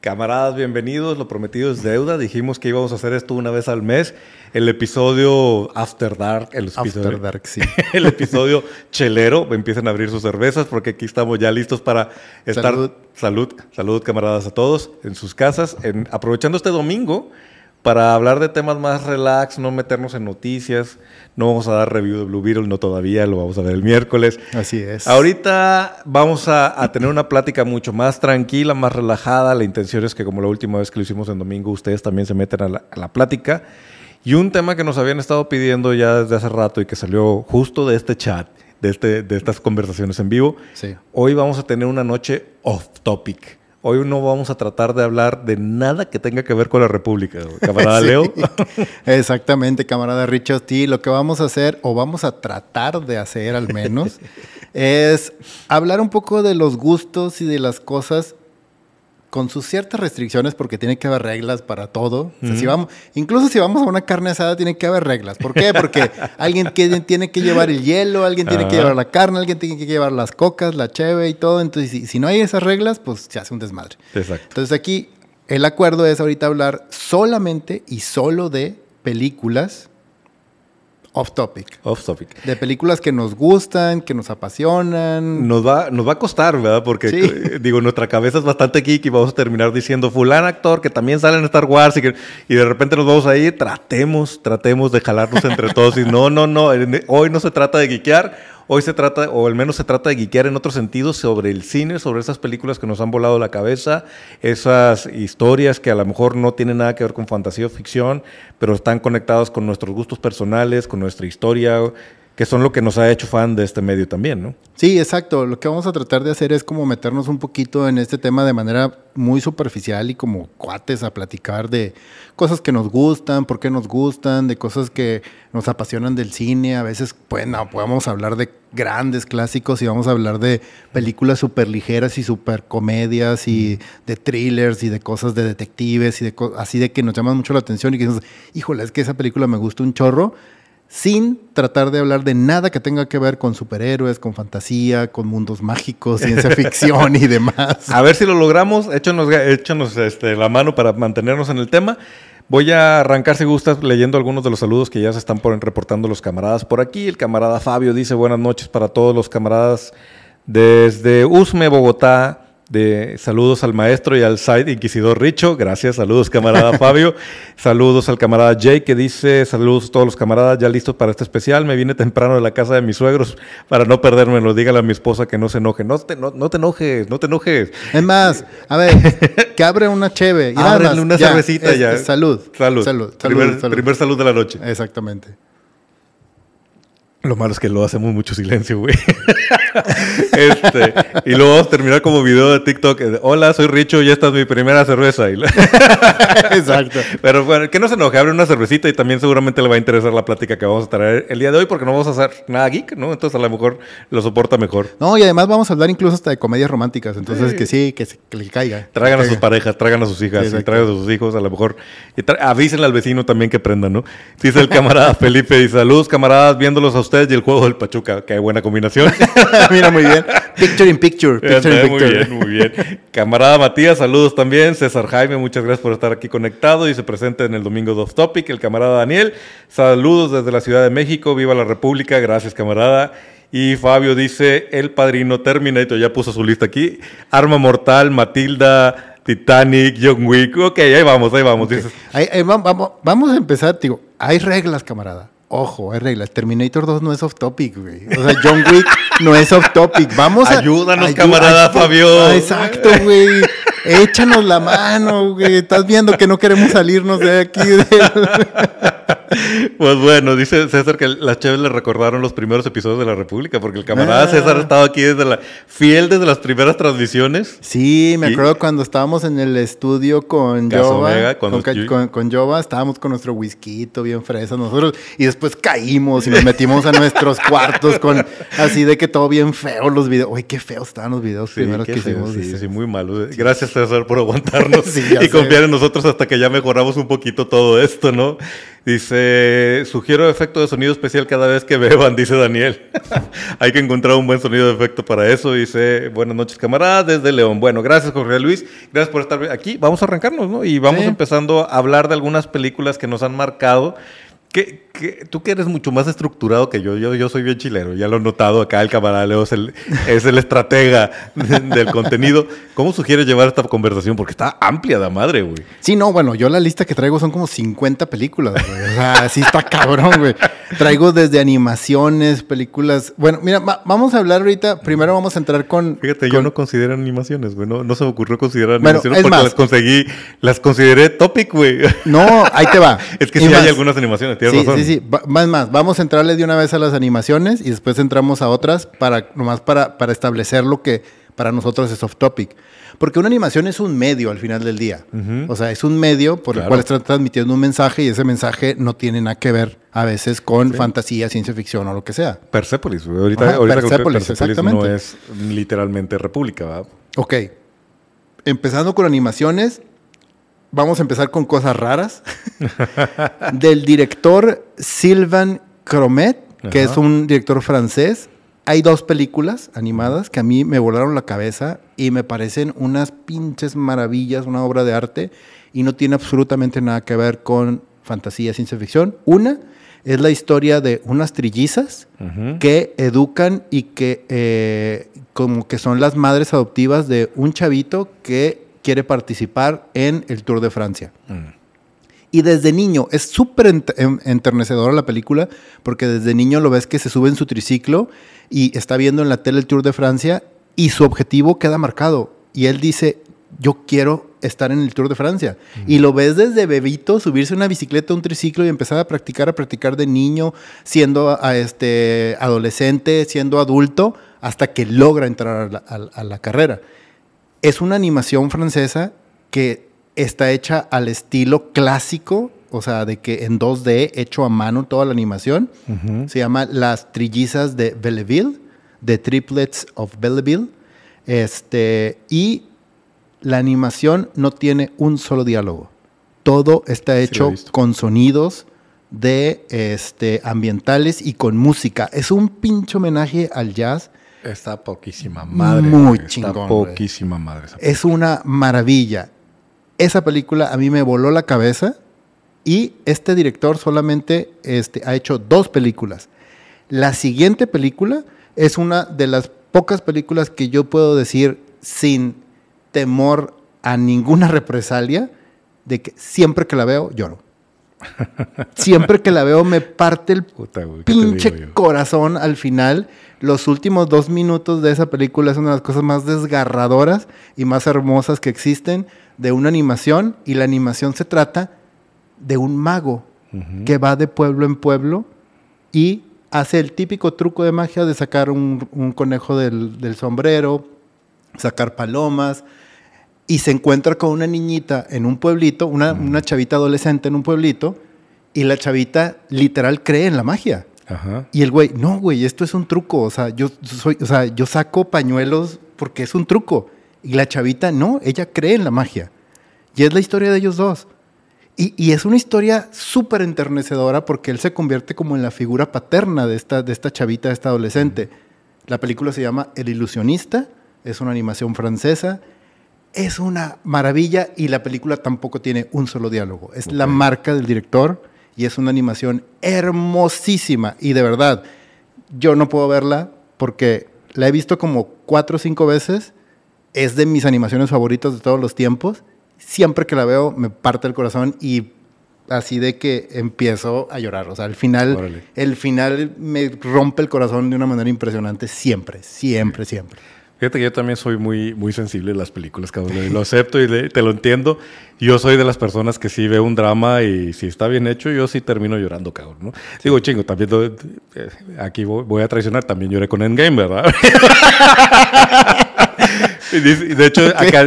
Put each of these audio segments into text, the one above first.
Camaradas, bienvenidos. Lo prometido es deuda. Dijimos que íbamos a hacer esto una vez al mes. El episodio After Dark. El episodio, After Dark, sí. el episodio chelero. Empiecen a abrir sus cervezas porque aquí estamos ya listos para estar. Salud. Salud, salud, camaradas a todos en sus casas. En- aprovechando este domingo para hablar de temas más relax, no meternos en noticias. No vamos a dar review de Blue Beetle, no todavía, lo vamos a ver el miércoles. Así es. Ahorita vamos a, a tener una plática mucho más tranquila, más relajada. La intención es que como la última vez que lo hicimos en domingo, ustedes también se meten a la, a la plática. Y un tema que nos habían estado pidiendo ya desde hace rato y que salió justo de este chat, de, este, de estas conversaciones en vivo. Sí. Hoy vamos a tener una noche off topic. Hoy no vamos a tratar de hablar de nada que tenga que ver con la República, camarada Sí. Leo. Exactamente, camarada Richard. Sí, lo que vamos a hacer, o vamos a tratar de hacer al menos, es hablar un poco de los gustos y de las cosas con sus ciertas restricciones, porque tiene que haber reglas para todo. O sea, si vamos, incluso si vamos a una carne asada, tiene que haber reglas. ¿Por qué? Porque alguien que- tiene que llevar el hielo, alguien tiene que llevar la carne, alguien tiene que llevar las cocas, la cheve y todo. Entonces, si, si no hay esas reglas, pues se hace un desmadre. Exacto. Entonces aquí el acuerdo es ahorita hablar solamente y solo de películas off topic. Off topic. De películas que nos gustan, que nos apasionan. Nos va, nos va a costar, ¿verdad? Porque, Sí. digo, nuestra cabeza es bastante geek y vamos a terminar diciendo fulano actor que también sale en Star Wars y, que, y de repente nos vamos a ir. Tratemos, tratemos de jalarnos entre todos y no, no, no. Hoy no se trata de geekear. Hoy se trata, o al menos se trata de geekear en otro sentido sobre el cine, sobre esas películas que nos han volado la cabeza, esas historias que a lo mejor no tienen nada que ver con fantasía o ficción, pero están conectadas con nuestros gustos personales, con nuestra historia, que son lo que nos ha hecho fan de este medio también, ¿no? Sí, exacto. Lo que vamos a tratar de hacer es como meternos un poquito en este tema de manera muy superficial y como cuates a platicar de cosas que nos gustan, por qué nos gustan, de cosas que nos apasionan del cine. A veces, pues, no, podemos hablar de grandes clásicos y vamos a hablar de películas súper ligeras y súper comedias y de thrillers y de cosas de detectives y de co- así de que nos llaman mucho la atención y que dices, híjole, es que esa película me gusta un chorro sin tratar de hablar de nada que tenga que ver con superhéroes, con fantasía, con mundos mágicos, ciencia ficción y demás. A ver si lo logramos. Échanos, échanos este, la mano para mantenernos en el tema. Voy a arrancar, si gustas, leyendo algunos de los saludos que ya se están por- reportando los camaradas por aquí. El camarada Fabio dice buenas noches para todos los camaradas desde Usme, Bogotá. De saludos al maestro y al side inquisidor Richo. Gracias, saludos camarada Fabio. Saludos al camarada Jay que dice saludos a todos los camaradas ya listos para este especial. Me vine temprano de la casa de mis suegros para no perdérmelo. Dígale a mi esposa que no se enoje. No te, no, no te enojes, no te enojes. Es más, a ver, que abre una cheve. Y una ya, cervecita es- ya. es salud. Salud. Salud. primer, salud, salud. primer salud de la noche. Exactamente. Lo malo es que lo hacemos mucho silencio, güey. este, y luego vamos a terminar como video de TikTok. Hola, soy Richo y esta es mi primera cerveza. Exacto. Pero bueno, que no se enoje, abre una cervecita y también seguramente le va a interesar la plática que vamos a traer el día de hoy porque no vamos a hacer nada geek, ¿no? Entonces a lo mejor lo soporta mejor. No, y además vamos a hablar incluso hasta de comedias románticas. Entonces, Sí. que sí, que, se- que le caiga. Traigan a sus caiga. parejas, traigan a sus hijas, Sí, y traigan a sus hijos, a lo mejor. Y avísenle al vecino también que prendan, ¿no? Dice el camarada Felipe, y saludos camaradas, viéndolos a ustedes y el juego del Pachuca. Qué buena combinación. Mira, muy bien. Picture in picture. Picture in muy picture. bien, muy bien. Camarada Matías, saludos también. César Jaime, muchas gracias por estar aquí conectado y se presente en el domingo de Off Topic. El camarada Daniel, saludos desde la Ciudad de México. Viva la República. Gracias, camarada. Y Fabio dice, el padrino Terminator, ya puso su lista aquí. Arma Mortal, Matilda, Titanic, John Wick. Ok, ahí vamos, ahí vamos. Dices, Ahí- ahí va- vamos, vamos a empezar, digo, hay reglas, camarada. Ojo, hay reglas. Terminator 2 no es off topic, güey. O sea, John Wick no es off topic. Vamos a. Ayúdanos, ayu- camarada ay, Fabio. ah, exacto, güey. Échanos la mano, güey. Estás viendo que no queremos salirnos de aquí. de- Pues bueno, dice César que las Cheves le recordaron los primeros episodios de la República, porque el camarada Ah. César ha estado aquí desde la fiel desde las primeras transmisiones. Sí, me Y- acuerdo cuando estábamos en el estudio con Jova. Con, con, con Jova, estábamos con nuestro whisky bien fresa nosotros. Y después caímos y nos metimos a nuestros cuartos con así de que todo bien feo los videos. Uy, qué feos estaban los videos Sí, primeros que feo, hicimos. sí, sí, muy malo. Gracias César por aguantarnos Sí, y sé. confiar en nosotros hasta que ya mejoramos un poquito todo esto, ¿no? Dice Dice, sugiero efecto de sonido especial cada vez que beban, dice Daniel. Hay que encontrar un buen sonido de efecto para eso. Dice, buenas noches, camaradas, desde León. Bueno, gracias, Jorge Luis. Gracias por estar aquí. Vamos a arrancarnos, ¿no? Y vamos Sí. empezando a hablar de algunas películas que nos han marcado. Que, que- tú que eres mucho más estructurado que yo, yo, yo soy bien chilero, ya lo he notado acá, el camarada Leo es el, es el estratega del contenido. ¿Cómo sugieres llevar esta conversación? Porque está amplia de madre, güey. Sí, no, bueno, yo la lista que traigo son como 50 películas, güey. O sea, sí está cabrón, güey. Traigo desde animaciones, películas. Bueno, mira, va- vamos a hablar ahorita. Primero vamos a entrar con. Fíjate, yo no considero animaciones, güey. No, no se me ocurrió considerar Bueno, animaciones es porque más. las conseguí, las consideré topic, güey. No, ahí te va. Es que sí más. hay algunas animaciones, tienes Sí, razón. sí, sí. Va- Más, más. Vamos a entrarle de una vez a las animaciones y después entramos a otras para, nomás para, para establecer lo que para nosotros es off topic. Porque una animación es un medio al final del día. O sea, es un medio por el cual están transmitiendo un mensaje y ese mensaje no tiene nada que ver a veces con fantasía, ciencia ficción o lo que sea. Persepolis. Ahorita, Ajá, Persépolis, no es literalmente república, ¿verdad? Ok. Empezando con animaciones, vamos a empezar con cosas raras. Del director Sylvain Cromet, que Ajá. es un director francés. Hay dos películas animadas que a mí me volaron la cabeza y me parecen unas pinches maravillas, una obra de arte y no tiene absolutamente nada que ver con fantasía, ciencia ficción. Una es la historia de unas trillizas que educan y que eh, como que son las madres adoptivas de un chavito que quiere participar en el Tour de Francia. Mm. Y desde niño, es súper ent- em- enternecedora la película, porque desde niño lo ves que se sube en su triciclo y está viendo en la tele el Tour de Francia y su objetivo queda marcado. Y él dice, yo quiero estar en el Tour de Francia. Y lo ves desde bebito subirse a una bicicleta, un triciclo y empezar a practicar, a practicar de niño, siendo a, este, adolescente, siendo adulto, hasta que logra entrar a la- a- a la carrera es una animación francesa que está hecha al estilo clásico, o sea, de que en 2D, hecho a mano toda la animación. Se llama Las Trillizas de Belleville, The Triplets of Belleville. Este, y la animación no tiene un solo diálogo. Todo está hecho con sonidos de este, ambientales y con música. Es un pinche homenaje al jazz. Está poquísima madre. Muy chingón, Está güey. poquísima madre. esa Es una maravilla. Esa película a mí me voló la cabeza y este director solamente este, ha hecho dos películas. La siguiente película es una de las pocas películas que yo puedo decir sin temor a ninguna represalia de que siempre que la veo lloro. Siempre que la veo me parte el Puta, güey, ¿qué te pinche corazón al final. Los últimos dos minutos de esa película es una de las cosas más desgarradoras y más hermosas que existen de una animación. Y la animación se trata de un mago que va de pueblo en pueblo y hace el típico truco de magia de sacar un, un conejo del, del sombrero, sacar palomas, y se encuentra con una niñita en un pueblito, una, una chavita adolescente en un pueblito, y la chavita literal cree en la magia. Ajá. Y el güey, no, güey, esto es un truco. O sea, yo soy, o sea, yo saco pañuelos porque es un truco. Y la chavita, no, ella cree en la magia. Y es la historia de ellos dos. Y, y es una historia súper enternecedora porque él se convierte como en la figura paterna de esta, de esta chavita, de esta adolescente. La película se llama El ilusionista, es una animación francesa. Es una maravilla y la película tampoco tiene un solo diálogo. Es la Ok. marca del director y es una animación hermosísima. Y de verdad, yo no puedo verla porque la he visto como cuatro o cinco veces. Es de mis animaciones favoritas de todos los tiempos. Siempre que la veo me parte el corazón y así de que empiezo a llorar. O sea, al final, Órale. el final me rompe el corazón de una manera impresionante. Siempre, siempre, siempre. Fíjate que yo también soy muy, muy sensible a las películas, cabrón. Lo acepto y le- te lo entiendo. Yo soy de las personas que sí veo un drama y si está bien hecho, yo sí termino llorando, cabrón. ¿no? Digo, chingo, también eh, aquí voy, voy a traicionar, también lloré con Endgame, ¿verdad? De hecho, acá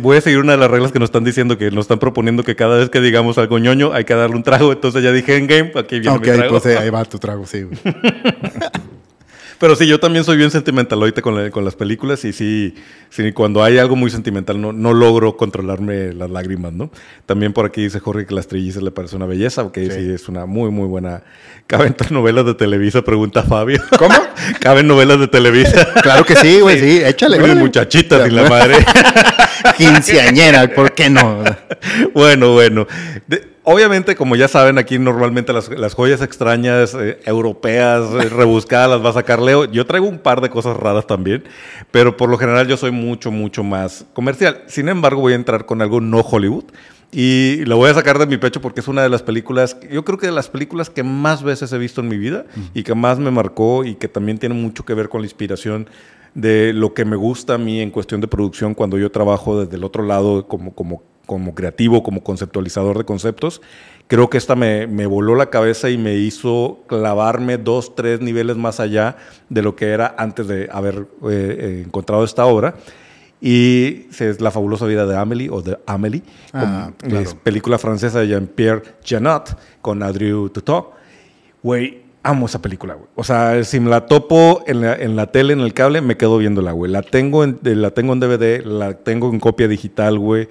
voy a seguir una de las reglas que nos están diciendo, que nos están proponiendo que cada vez que digamos algo ñoño hay que darle un trago. Entonces ya dije Endgame, aquí viene Ok, mi trago. pues eh, ahí va tu trago, sí. Pero sí, yo también soy bien sentimentaloide con, la- con las películas y sí, sí, cuando hay algo muy sentimental no, no logro controlarme las lágrimas, ¿no? También por aquí dice Jorge que las trillizas le parece una belleza, que sí. es una muy, muy buena. ¿Caben novelas de Televisa? Pregunta Fabio. ¿Cómo? ¿Caben novelas de Televisa? Claro que sí, güey, sí, échale. Muchachitas y la madre. Quinceañera, ¿por qué no? bueno, bueno. De- obviamente, como ya saben, aquí normalmente las, las joyas extrañas, eh, europeas, eh, rebuscadas, las va a sacar Leo. Yo traigo un par de cosas raras también, pero por lo general yo soy mucho, mucho más comercial. Sin embargo, voy a entrar con algo no Hollywood. Y lo voy a sacar de mi pecho porque es una de las películas, yo creo que de las películas que más veces he visto en mi vida y que más me marcó y que también tiene mucho que ver con la inspiración de lo que me gusta a mí en cuestión de producción cuando yo trabajo desde el otro lado como, como, como creativo, como conceptualizador de conceptos. Creo que esta me, me voló la cabeza y me hizo clavarme dos, tres niveles más allá de lo que era antes de haber eh, eh, encontrado esta obra. Y es La fabulosa vida de Amélie o de Amélie, Ah, con- claro. es película francesa de Jean-Pierre Janot con Adrieu Tutot. Güey, amo esa película, güey. O sea, si me la topo en la, en la tele, en el cable, me quedo viéndola, güey. La tengo, en, la tengo en DVD, la tengo en copia digital, güey.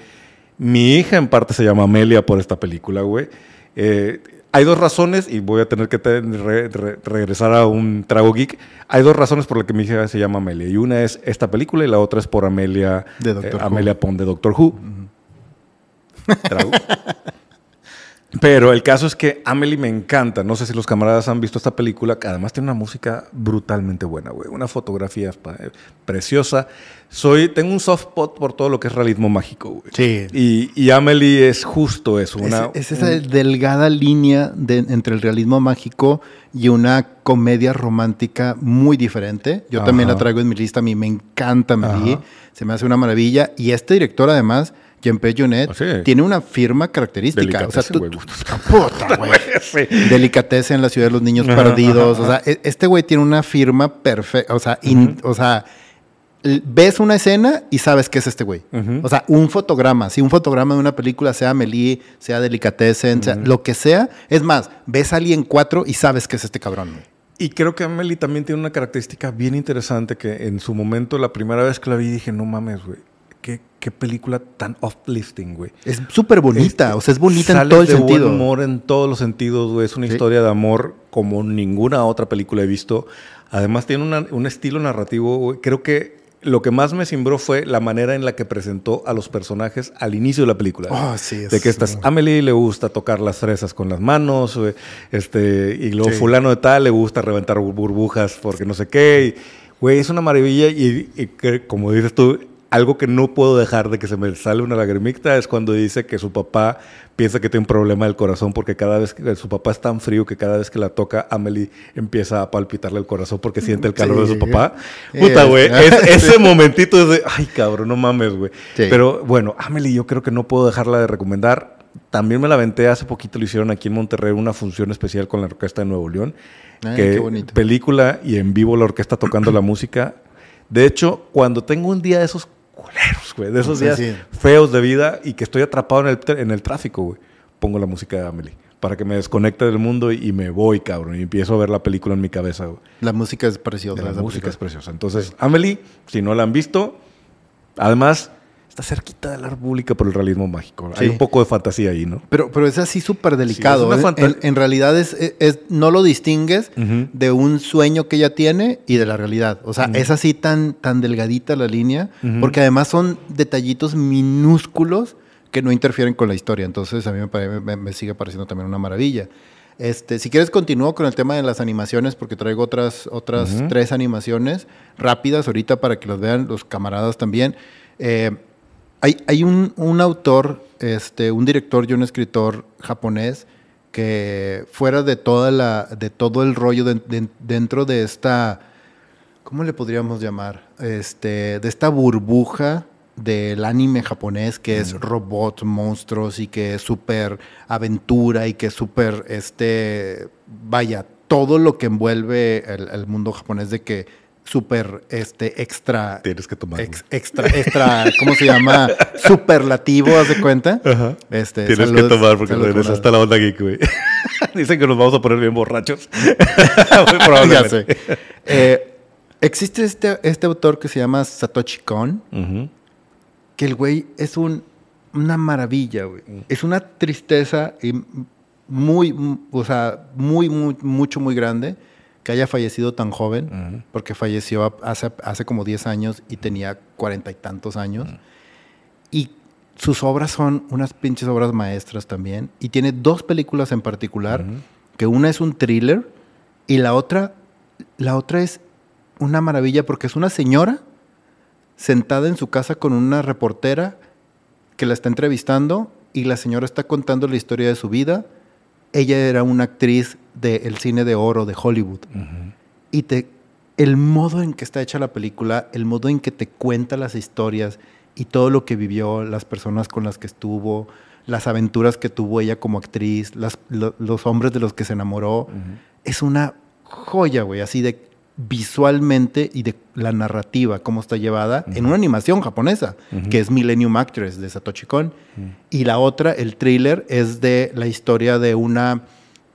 Mi hija en parte se llama Amelia por esta película, güey. Eh, hay dos razones, y voy a tener que te- re- re- regresar a un trago geek. Hay dos razones por las que mi hija se llama Amelia. Y una es esta película y la otra es por Amelia, De Who. Amelia Pond de Doctor Who. Trago. Pero el caso es que Amelie me encanta. No sé si los camaradas han visto esta película, que además tiene una música brutalmente buena, güey. Una fotografía preciosa. Soy, tengo un soft spot por todo lo que es realismo mágico, güey. Sí. Y, y Amelie es justo eso. Una, es, es esa delgada línea de- entre el realismo mágico y una comedia romántica muy diferente. Yo también la traigo en mi lista. A mí me encanta Amélie. Ajá. Se me hace una maravilla. Y este director, además, Jean-Pierre Jeunet, Ah, sí. tiene una firma característica. O sea, tú, güey. puta, güey. Sí. En la ciudad de los niños Ajá, perdidos. ajá, O sea, e- este güey tiene una firma perfecta. O sea, in- o sea, ves una escena y sabes que es este güey. O sea, un fotograma. Si un fotograma de una película, sea Amelie, sea Delicatessen, sea lo que sea. Es más, ves a alguien cuatro y sabes que es este cabrón. güey. Y creo que Amelie también tiene una característica bien interesante que en su momento, la primera vez que la vi, dije, no mames, güey. Qué, qué película tan uplifting, güey. Es súper bonita. O sea, es bonita en todo el de sentido. buen humor en todos los sentidos, güey. Es una Sí. historia de amor como ninguna otra película he visto. Además tiene una- un estilo narrativo, güey. Creo que lo que más me cimbró fue la manera en la que presentó a los personajes al inicio de la película. Oh, sí, es de que estas muy- Amelie le gusta tocar las fresas con las manos, güey, este, y luego Sí. fulano de tal le gusta reventar bur- burbujas porque no sé qué. y, Güey, es una maravilla y, como dices tú, algo que no puedo dejar de que se me sale una lagrimita es cuando dice que su papá piensa que tiene un problema del corazón porque cada vez que su papá es tan frío que cada vez que la toca, Amelie empieza a palpitarle el corazón porque siente el calor Sí. de su papá. Puta, güey, es- es- ese momentito es de, ay, cabrón, no mames, güey. Sí. Pero bueno, Amelie yo creo que no puedo dejarla de recomendar. También me la aventé hace poquito, lo hicieron aquí en Monterrey, una función especial con la Orquesta de Nuevo León. Ay, que qué bonito. película y en vivo la orquesta tocando la música. De hecho, cuando tengo un día de esos culeros, güey, de esos días sí. feos de vida y que estoy atrapado en el, en el tráfico, güey, pongo la música de Amelie para que me desconecte del mundo y, y me voy, cabrón, y empiezo a ver la película en mi cabeza, güey. La música es preciosa. La música es preciosa. Entonces, Amelie, si no la han visto, además está cerquita de la República por el realismo mágico. Hay Sí. un poco de fantasía ahí, ¿no? Pero, pero es así súper delicado. una ¿eh? en, en realidad es, es- no lo distingues de un sueño que ella tiene y de la realidad. O sea, es así tan, tan delgadita la línea, porque además son detallitos minúsculos que no interfieren con la historia. Entonces a mí me, me- me sigue pareciendo también una maravilla. Este, si quieres continúo con el tema de las animaciones porque traigo otras, otras Ujú. tres animaciones rápidas ahorita para que las vean los camaradas también. Eh, hay, hay un, un autor, este, un director y un escritor japonés que fuera de toda la, de todo el rollo de- de- dentro de esta, ¿cómo le podríamos llamar? Este, de esta burbuja del anime japonés que es robots, monstruos y que es súper aventura y que es súper, este, vaya, todo lo que envuelve el, el mundo japonés de que súper, este, extra, Tienes que tomar. Ex- extra, extra, ¿cómo se llama? Superlativo, ¿haz de cuenta? Ajá. Este, Tienes que tomar porque regresaste camarada. a la onda geek, güey. Dicen que nos vamos a poner bien borrachos. Muy ya probablemente. sé. Eh, Existe este, este autor que se llama Satoshi Kon, que el güey es un, una maravilla, güey. Es una tristeza y muy, o sea, muy, muy, mucho, muy grande que haya fallecido tan joven, porque falleció hace, hace como 10 años y tenía cuarenta y tantos años. Y sus obras son unas pinches obras maestras también. Y tiene dos películas en particular, que una es un thriller y la otra, la otra es una maravilla porque es una señora sentada en su casa con una reportera que la está entrevistando y la señora está contando la historia de su vida. Ella era una actriz del cine de oro de Hollywood. Y te, el modo en que está hecha la película, el modo en que te cuenta las historias y todo lo que vivió, las personas con las que estuvo, las aventuras que tuvo ella como actriz, las- lo- los hombres de los que se enamoró, es una joya, güey, así de visualmente y de la narrativa, cómo está llevada en una animación japonesa, que es Millennium Actress de Satoshi Kon. Y la otra, el thriller, es de la historia de una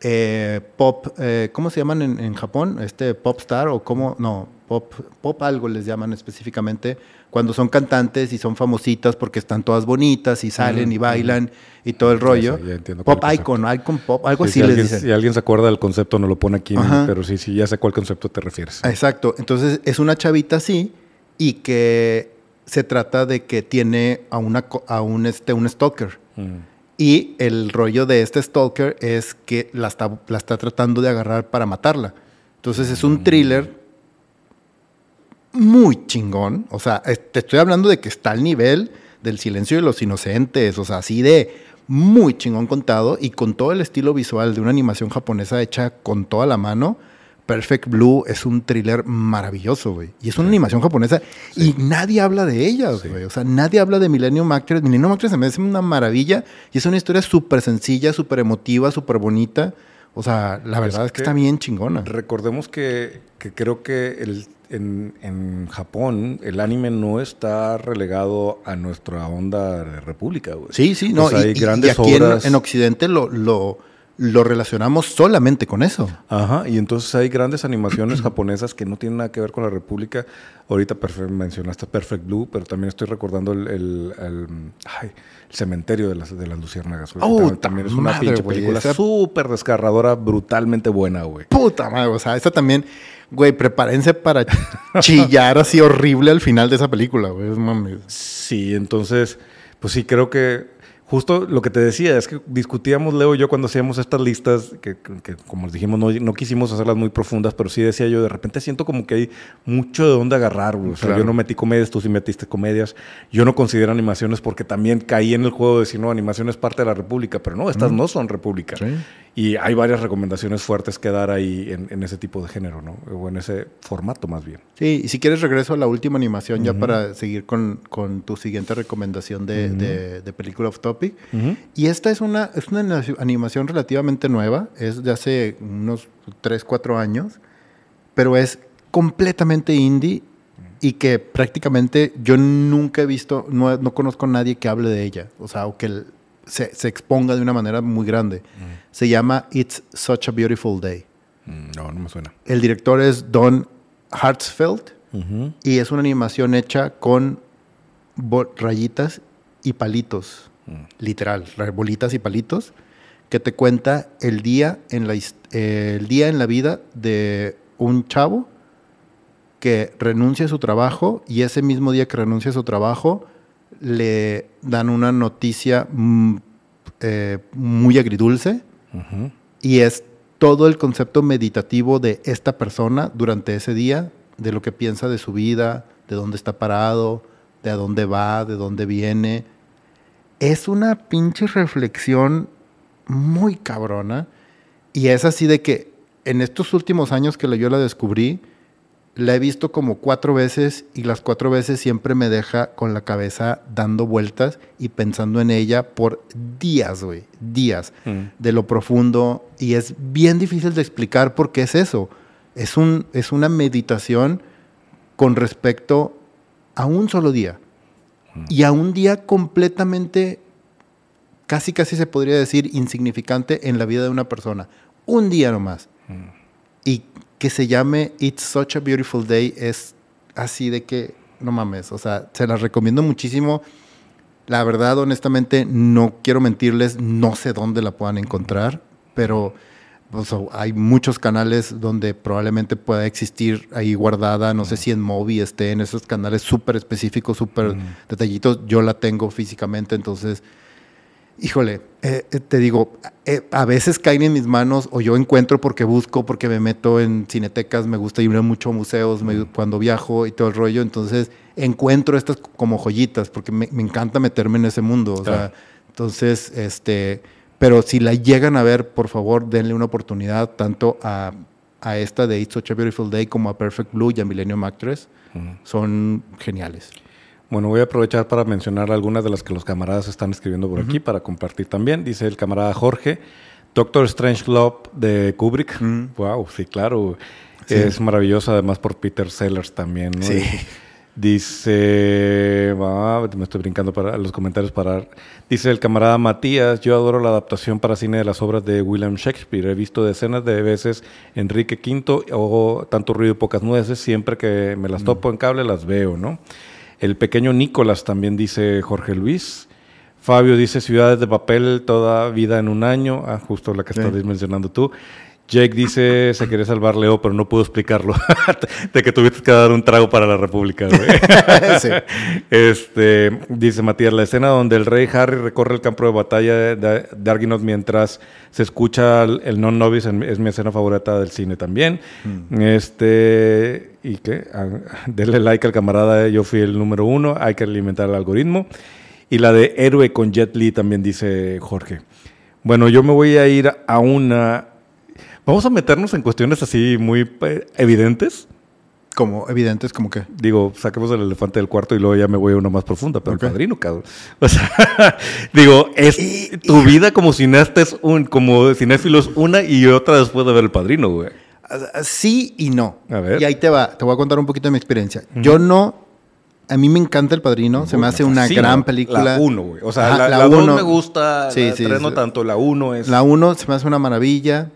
eh, pop, eh, ¿cómo se llaman en, en Japón? Este pop star o cómo, no, pop, pop algo les llaman específicamente, cuando son cantantes y son famositas porque están todas bonitas y salen y bailan y todo el rollo. entiendo pop icon, icon pop, algo Sí, así si, les alguien, dicen. si alguien se acuerda del concepto, no lo pone aquí, Ajá. pero sí, sí, ya sé a cuál concepto te refieres. Exacto. Entonces es una chavita así y que se trata de que tiene a, una, a un, este, un stalker. Mm. Y el rollo de este stalker es que la está, la está tratando de agarrar para matarla. Entonces es un thriller muy chingón. O sea, te estoy hablando de que está al nivel del silencio de los inocentes. O sea, así de muy chingón contado y con todo el estilo visual de una animación japonesa hecha con toda la mano. Perfect Blue es un thriller maravilloso, güey. Y es una animación japonesa y nadie habla de ella, güey. O sea, nadie habla de Millennium Actress. Millennium Actress se me hace una maravilla y es una historia súper sencilla, súper emotiva, súper bonita. O sea, la verdad es, que, que- está bien chingona. Recordemos que, que creo que el, en, en Japón el anime no está relegado a nuestra onda de república, güey. Sí, sí, no. O sea, y, hay y- y grandes aquí en- obras. en, Occidente lo, lo, lo relacionamos solamente con eso. Ajá, y entonces hay grandes animaciones japonesas que no tienen nada que ver con la República. Ahorita mencionaste Perfect Blue, pero también estoy recordando el, el- el, ay, el cementerio de las, de las luciérnagas. Oh, también, también es una madre, pinche película súper desgarradora, brutalmente buena, güey. Puta madre, o sea, esta también, güey, prepárense para chillar así horrible al final de esa película, güey. Sí, entonces, pues sí, creo que justo lo que te decía es que discutíamos, Leo y yo, cuando hacíamos estas listas, que, que como les dijimos, no, no quisimos hacerlas muy profundas, pero sí decía yo, de repente siento como que hay mucho de dónde agarrar, güey. O sea, Claro. yo no metí comedias, tú sí metiste comedias. Yo no considero animaciones porque también caí en el juego de decir, no, animación es parte de la República, pero no, estas no son República. Sí. Y hay varias recomendaciones fuertes que dar ahí en, en ese tipo de género, ¿no? O en ese formato más bien. Sí, y si quieres regreso a la última animación ya para seguir con, con tu siguiente recomendación de, de- de película off topic. Y esta es una, es una ani- animación relativamente nueva, es de hace unos 3, 4 años, pero es completamente indie y que prácticamente yo nunca he visto, no, no conozco a nadie que hable de ella, o sea, o que se, se exponga de una manera muy grande. Se llama It's Such a Beautiful Day. Mm, No, no me suena. El director es Don Hartsfeld y es una animación hecha con rayitas y palitos, literal, ra- bolitas y palitos, que te cuenta el día en la, eh, el día en la vida de un chavo que renuncia a su trabajo y ese mismo día que renuncia a su trabajo le dan una noticia mm, eh, muy agridulce y es todo el concepto meditativo de esta persona durante ese día, de lo que piensa de su vida, de dónde está parado, de a dónde va, de dónde viene. Es una pinche reflexión muy cabrona y es así de que en estos últimos años que yo la descubrí, la he visto como cuatro veces y las cuatro veces siempre me deja con la cabeza dando vueltas y pensando en ella por días, güey, días Mm. de lo profundo y es bien difícil de explicar por qué es eso. Es, un, es una meditación con respecto a un solo día y a un día completamente, casi casi se podría decir, insignificante en la vida de una persona. Un día nomás. Y que se llame It's Such a Beautiful Day es así de que, no mames, o sea, se las recomiendo muchísimo. La verdad, honestamente, no quiero mentirles, no sé dónde la puedan encontrar, pero hay muchos canales donde probablemente pueda existir ahí guardada, no sé si en Mobi esté en esos canales súper específicos, súper detallitos, yo la tengo físicamente, entonces, híjole, eh, eh, te digo, eh, a veces caen en mis manos o yo encuentro porque busco, porque me meto en cinetecas, me gusta ir mucho a museos cuando viajo y todo el rollo, entonces encuentro estas como joyitas porque me, encanta meterme en ese mundo, o sea, entonces, este pero si la llegan a ver, por favor, denle una oportunidad tanto a, a esta de It's Such a Beautiful Day como a Perfect Blue y a Millennium Actress. Son geniales. Bueno, voy a aprovechar para mencionar algunas de las que los camaradas están escribiendo por aquí para compartir también. Dice el camarada Jorge, Doctor Strange Love de Kubrick. Wow, sí, claro. Es maravillosa, además por Peter Sellers también. ¿no? Sí. Dice, me estoy brincando para los comentarios para. Dice el camarada Matías, yo adoro la adaptación para cine de las obras de William Shakespeare. He visto decenas de veces Enrique V o Tanto ruido y pocas nueces. Siempre que me las mm. topo en cable las veo, ¿no? El pequeño Nicolás también dice Jorge Luis. Fabio dice Ciudades de papel, toda vida en un año. Ah, justo la que estás mencionando tú. Jake dice, se quiere salvar Leo, pero no pudo explicarlo. de que tuviste que dar un trago para la República. este, dice Matías, la escena donde el rey Harry recorre el campo de batalla de, de mientras se escucha el, non-novice es mi escena favorita del cine también. Mm. Este, ¿y qué? Ah, denle like al camarada, yo fui el número uno, hay que alimentar el algoritmo. Y la de Héroe con Jet Li también dice Jorge. Bueno, yo me voy a ir a una Vamos a meternos en cuestiones así muy eh, evidentes. Como evidentes, como que. Digo, saquemos el elefante del cuarto y luego ya me voy a una más profunda, pero el padrino, cabrón. O sea, digo, es tu vida como cineasta es un, como cinéfilo es una y otra después de ver el padrino, güey. Ah, sí y no. A ver. Y ahí te va, te voy a contar un poquito de mi experiencia. Yo no a mí me encanta El Padrino, se me hace una gran película. La 1, güey. O sea, la, la, me gusta, sí, la sí, no tanto, la 1 es... La 1 se me hace una maravilla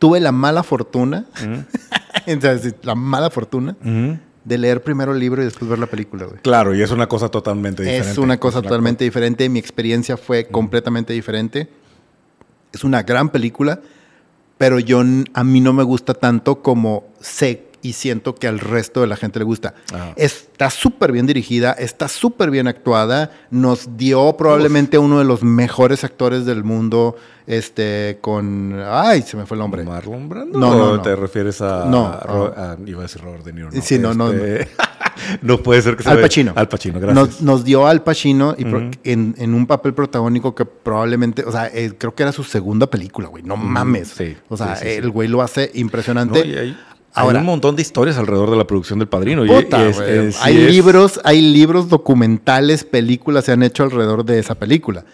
tuve la mala fortuna, la mala fortuna de leer primero el libro y después ver la película, güey. Claro, y es una cosa totalmente diferente. Es una cosa totalmente diferente. Mi experiencia fue completamente diferente. Es una gran película, pero yo a mí no me gusta tanto como sé y siento que al resto de la gente le gusta. Está súper bien dirigida, está súper bien actuada, nos dio probablemente uno de los mejores actores del mundo, este, con... Ay, se me fue el nombre. ¿Marlon Brando? No, no, no. ¿Te refieres a... No. A, iba a decir Robert De Niro. No. Sí, no, no. Este, no puede ser que sea... Al Pacino. Al Pacino, gracias. Nos, dio Al Pacino y en, un papel protagónico que probablemente... O sea, eh, creo que era su segunda película, güey. No mames. Sí. O sea, el güey lo hace impresionante. Y ahí hay un montón de historias alrededor de la producción del Padrino. hay libros, hay libros documentales, películas se han hecho alrededor de esa película.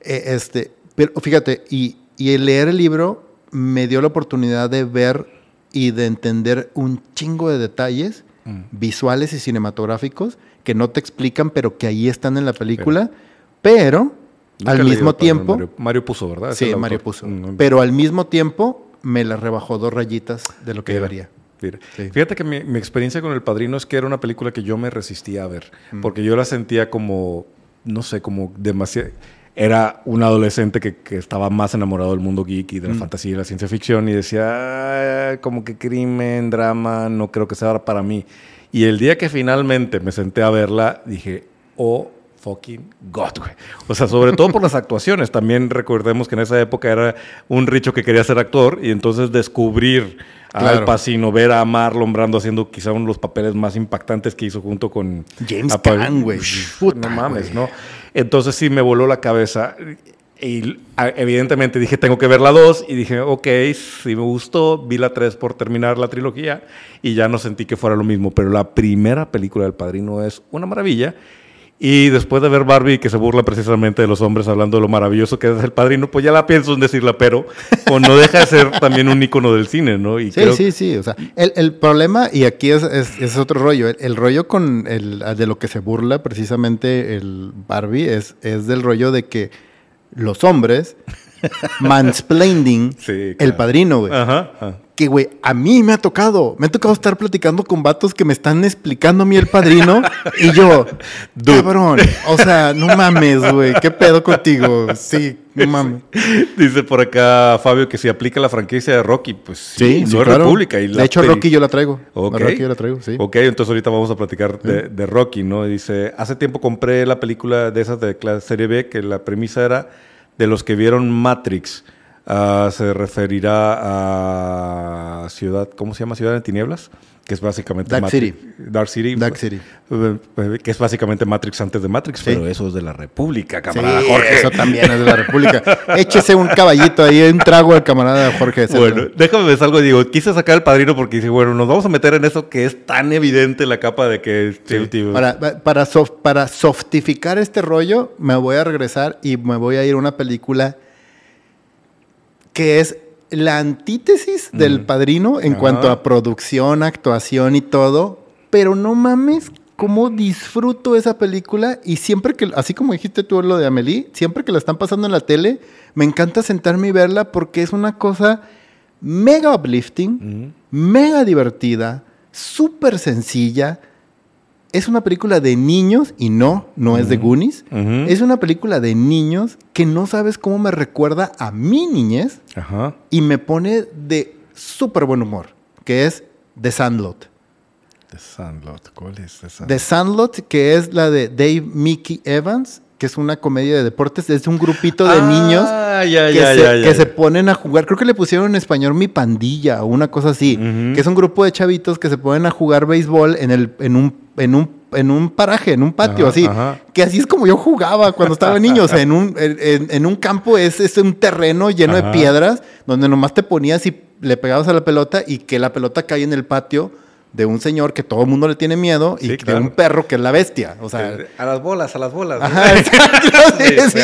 Eh, este, pero fíjate, y, y el leer el libro me dio la oportunidad de ver y de entender un chingo de detalles mm. visuales y cinematográficos que no te explican, pero que ahí están en la película. Pero, al mismo tiempo. Mario, puso, ¿verdad? Sí, Mario puso. Mm, pero al mismo tiempo me la rebajó dos rayitas de lo que debería. Fíjate que mi, experiencia con El Padrino es que era una película que yo me resistía a ver, mm. porque yo la sentía como, no sé, como demasiado... Era un adolescente que, estaba más enamorado del mundo geek y de la mm. fantasía y la ciencia ficción y decía, como que crimen, drama, no creo que sea para mí. Y el día que finalmente me senté a verla, dije, oh fucking God, güey. O sea, sobre todo por las actuaciones. También recordemos que en esa época era un richo que quería ser actor y entonces descubrir Al Pacino, ver a Marlon Brando haciendo quizá uno de los papeles más impactantes que hizo junto con... James Caan, güey. No mames, ¿no? Entonces sí me voló la cabeza. Y evidentemente dije, tengo que ver la 2. Y dije, ok, sí me gustó. Vi la 3 por terminar la trilogía. Y ya no sentí que fuera lo mismo. Pero la primera película del Padrino es una maravilla. Y después de ver Barbie, que se burla precisamente de los hombres hablando de lo maravilloso que es el padrino, pues ya la pienso en decirla, pero pues no deja de ser también un icono del cine, ¿no? Y sí, sí, sí. O sea, el, problema, y aquí es, es, otro rollo, el, rollo con el, de lo que se burla precisamente el Barbie es, es del rollo de que los hombres mansplaining Sí, el padrino, güey. Ajá. ajá. Que, güey, a mí me ha tocado. Me ha tocado estar platicando con vatos que me están explicando a mí el padrino. y yo, Dude. cabrón. O sea, no mames, güey. ¿Qué pedo contigo? Sí, no mames. Dice por acá Fabio que si aplica la franquicia de Rocky, pues sí, Sí, sí, no es claro. República. Y la de hecho, peli- Rocky yo la traigo. Ok. Rocky yo la traigo, sí. Ok, entonces ahorita vamos a platicar de, de Rocky, ¿no? Dice, hace tiempo compré la película de esas de clase serie B, que la premisa era de los que vieron Matrix. Ah, se referirá a Ciudad, ¿cómo se llama? Ciudad en Tinieblas, que es básicamente Dark Matrix. Dark City. Dark City. Eh, eh, Que es básicamente Matrix antes de Matrix, Sí. pero eso es de la República, Sí, camarada Jorge. eso también es de la República. Échese un caballito ahí, un trago al camarada Jorge. Bueno, déjame ver algo, digo, quise sacar el padrino porque dice, bueno, nos vamos a meter en eso que es tan evidente la capa de que... Sí. tío, Para, para softificar este rollo, me voy a regresar y me voy a ir a una película que es la antítesis del padrino en cuanto a producción, actuación y todo. Pero no mames cómo disfruto esa película y siempre que, así como dijiste tú lo de Amelie, siempre que la están pasando en la tele, me encanta sentarme y verla porque es una cosa mega uplifting, mega divertida, súper sencilla. Es una película de niños y no, no es de Goonies. Es una película de niños que no sabes cómo me recuerda a mi niñez Ajá. y me pone de súper buen humor, que es The Sandlot. The Sandlot, ¿cuál es The Sandlot? The Sandlot, que es la de Dave Mickey Evans, que es una comedia de deportes, es un grupito de niños Ah, ya, que, ya, se, ya, ya, que ya. se ponen a jugar. Creo que le pusieron en español Mi Pandilla o una cosa así. Que es un grupo de chavitos que se ponen a jugar béisbol en, el, en, un, en, un, en un paraje, en un patio, Ajá, así. ajá. Que así es como yo jugaba cuando estaba niño. O sea, en un, en, un campo es, es un terreno lleno Ajá. de piedras donde nomás te ponías y le pegabas a la pelota y que la pelota cae en el patio de un señor que todo el mundo le tiene miedo y Sí, de un perro que es la bestia. O sea, a las bolas, a las bolas. ¿no? Ajá, exacto, sí, Sí.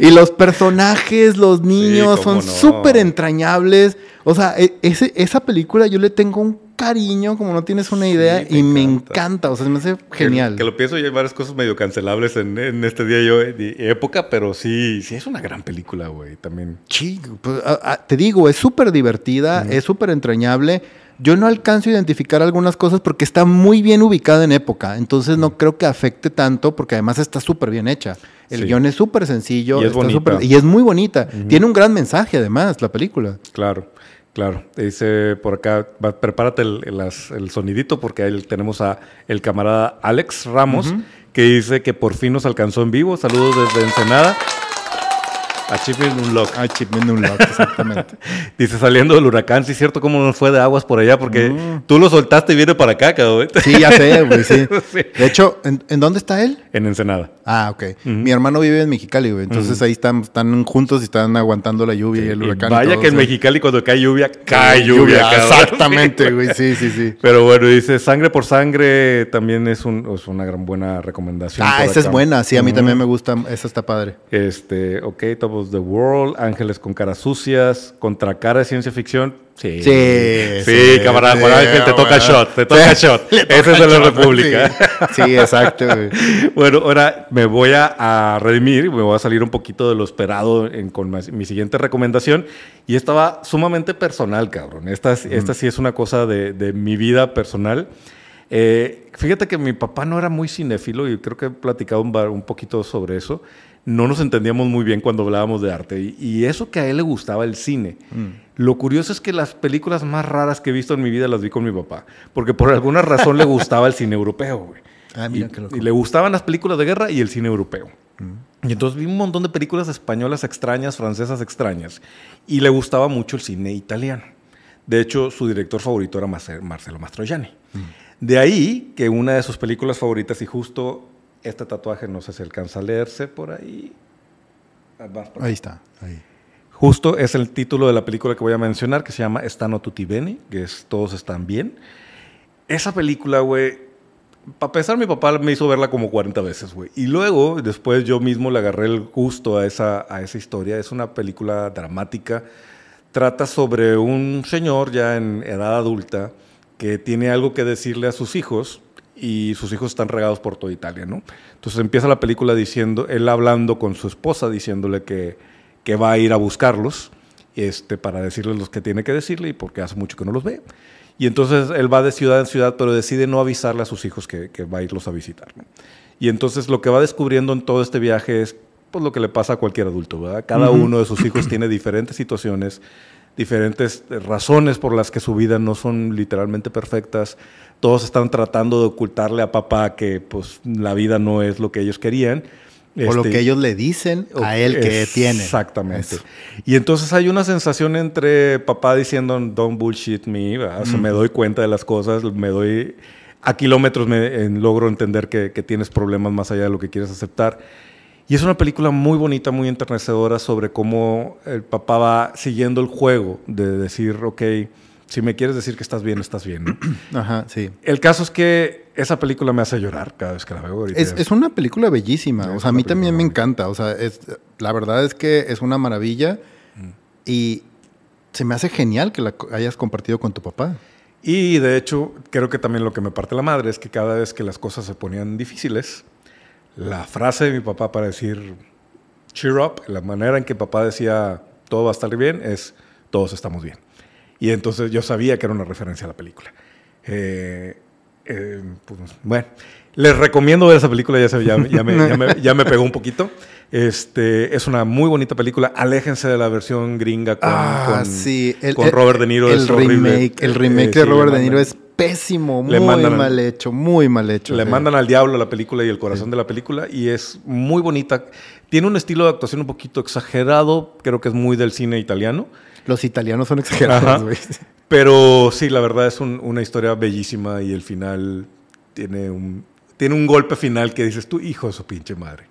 Y los personajes, los niños, son no. súper entrañables. O sea, e- ese, esa película yo le tengo un cariño, como no tienes una idea, me y me encanta. O sea, se me hace genial. Que, lo pienso y hay varias cosas medio cancelables en, en este día yo época, pero sí, sí es una gran película, güey, también. Sí, pues, a- a- te digo, es súper divertida, es súper entrañable. Yo no alcanzo a identificar algunas cosas porque está muy bien ubicada en época, entonces no creo que afecte tanto porque además está súper bien hecha. El Sí. guion es súper sencillo Y es está bonita. súper- y es muy bonita. Tiene un gran mensaje además la película. Claro, claro. Dice por acá, va- prepárate el, el sonidito porque ahí tenemos a el camarada Alex Ramos que dice que por fin nos alcanzó en vivo. Saludos desde Ensenada. Achievement Unlock. Achievement Unlocked, exactamente. Dice saliendo del huracán, sí es cierto cómo nos fue de aguas por allá porque Mm. tú lo soltaste y viene para acá, cabrón. Sí, ya sé, güey, sí. Sí. De hecho, ¿en, en dónde está él? En Ensenada. Ah, ok. Mi hermano vive en Mexicali, güey. Entonces ahí están, están juntos y están aguantando la lluvia y el huracán. y vaya todo, que en sí. Mexicali cuando cae lluvia, cae lluvia. cabrón. Exactamente, güey. Sí, sí, sí. Pero bueno, dice Sangre por Sangre también es, un- es una gran buena recomendación. Ah, esa es buena. Sí, a mí también me gusta. Esa está padre. Este, ok, Top the World, Ángeles con caras sucias, contra cara de ciencia ficción. Sí, Sí, sí, sí, camarada sí, Ángel, te toca bueno. shot, te toca shot. Ese es de la República. Sí, exacto. Bueno, ahora me voy a, a redimir, me voy a salir un poquito de lo esperado en- con ma- mi siguiente recomendación. Y esta va sumamente personal, cabrón. Esta, es- esta sí es una cosa de, de mi vida personal. Eh, fíjate que mi papá no era muy cinéfilo y creo que he platicado un, un poquito sobre eso. No nos entendíamos muy bien cuando hablábamos de arte. Y, y eso que a él le gustaba el cine. Lo curioso es que las películas más raras que he visto en mi vida las vi con mi papá. Porque por alguna razón le gustaba el cine europeo, güey. Ah, mira Y- qué loco. y le gustaban las películas de guerra y el cine europeo. Y entonces vi un montón de películas españolas extrañas, francesas extrañas. Y le gustaba mucho el cine italiano. De hecho, su director favorito era Marce- Marcelo Mastroianni. De ahí que una de sus películas favoritas, y justo este tatuaje, no sé si alcanza a leerse por ahí. Ah, Ahí está. Ahí. Justo es el título de la película que voy a mencionar, que se llama Stano tutti bene, que es Todos están bien. Esa película, güey, para empezar, mi papá me hizo verla como 40 veces, güey. Y luego, después yo mismo le agarré el gusto a esa, a esa historia. Es una película dramática. Trata sobre un señor ya en edad adulta que tiene algo que decirle a sus hijos y sus hijos están regados por toda Italia, ¿no? Entonces empieza la película diciendo, él hablando con su esposa, diciéndole que, que va a ir a buscarlos este, para decirles los que tiene que decirle y porque hace mucho que no los ve. Y entonces él va de ciudad en ciudad, pero decide no avisarle a sus hijos que, que va a irlos a visitar. ¿no? Y entonces lo que va descubriendo en todo este viaje es pues, lo que le pasa a cualquier adulto. ¿verdad? Cada uno de sus hijos tiene diferentes situaciones, diferentes razones por las que su vida no son literalmente perfectas. Todos están tratando de ocultarle a papá que pues, la vida no es lo que ellos querían. O lo Este, que ellos le dicen a él que tiene. Exactamente. Eso. Y entonces hay una sensación entre papá diciendo, don't bullshit me. O sea, me doy cuenta de las cosas, me doy... A kilómetros me en- logro entender que, que tienes problemas más allá de lo que quieres aceptar. Y es una película muy bonita, muy enternecedora sobre cómo el papá va siguiendo el juego de decir, ok, si me quieres decir que estás bien, estás bien. ¿no? Ajá, sí. el caso es que esa película me hace llorar cada vez que la veo. Es, una película bellísima. O sea, a mí también me encanta. O sea, es, la verdad es que es una maravilla Mm. y se me hace genial que la hayas compartido con tu papá. Y de hecho, creo que también lo que me parte la madre es que cada vez que las cosas se ponían difíciles, la frase de mi papá para decir cheer up, la manera en que papá decía todo va a estar bien, es todos estamos bien. Y entonces yo sabía que era una referencia a la película. Eh, eh, pues, bueno, les recomiendo ver esa película, ya, se- ya, ya me, ya me- ya me pegó un poquito. Este, es una muy bonita película. Aléjense de la versión gringa con, ah, con- sí. El, con el- Robert De Niro. El es horrible. remake, el remake Eh, de Robert De Niro es pésimo, le muy mandan mal hecho, muy mal hecho. Le sí. mandan al diablo la película y el corazón de la película y es muy bonita. Tiene un estilo de actuación un poquito exagerado, creo que es muy del cine italiano, Los italianos son exagerados, güey. pero sí, la verdad es un- una historia bellísima y el final tiene un, tiene un golpe final que dices tú, hijo de su pinche madre.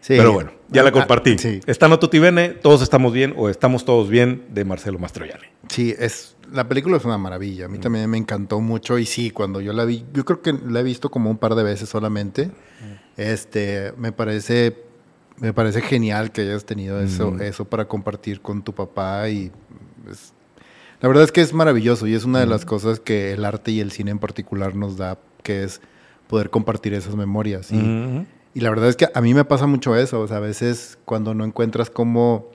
Sí. Pero bueno, ya la Ah, compartí. sí. Está en Ototivene, todos estamos bien o estamos todos bien de Marcelo Mastroianni. Sí, es, la película es una maravilla. A Mm. mí también me encantó mucho. Y sí, cuando yo la vi, yo creo que la he visto como un par de veces solamente. Mm. Este, me parece, me parece genial que hayas tenido eso, Mm. eso para compartir con tu papá. Y es- la verdad es que es maravilloso y es una de Mm. las cosas que el arte y el cine en particular nos da, que es poder compartir esas memorias. Y. y la verdad es que a mí me pasa mucho eso. O sea, a veces cuando no encuentras cómo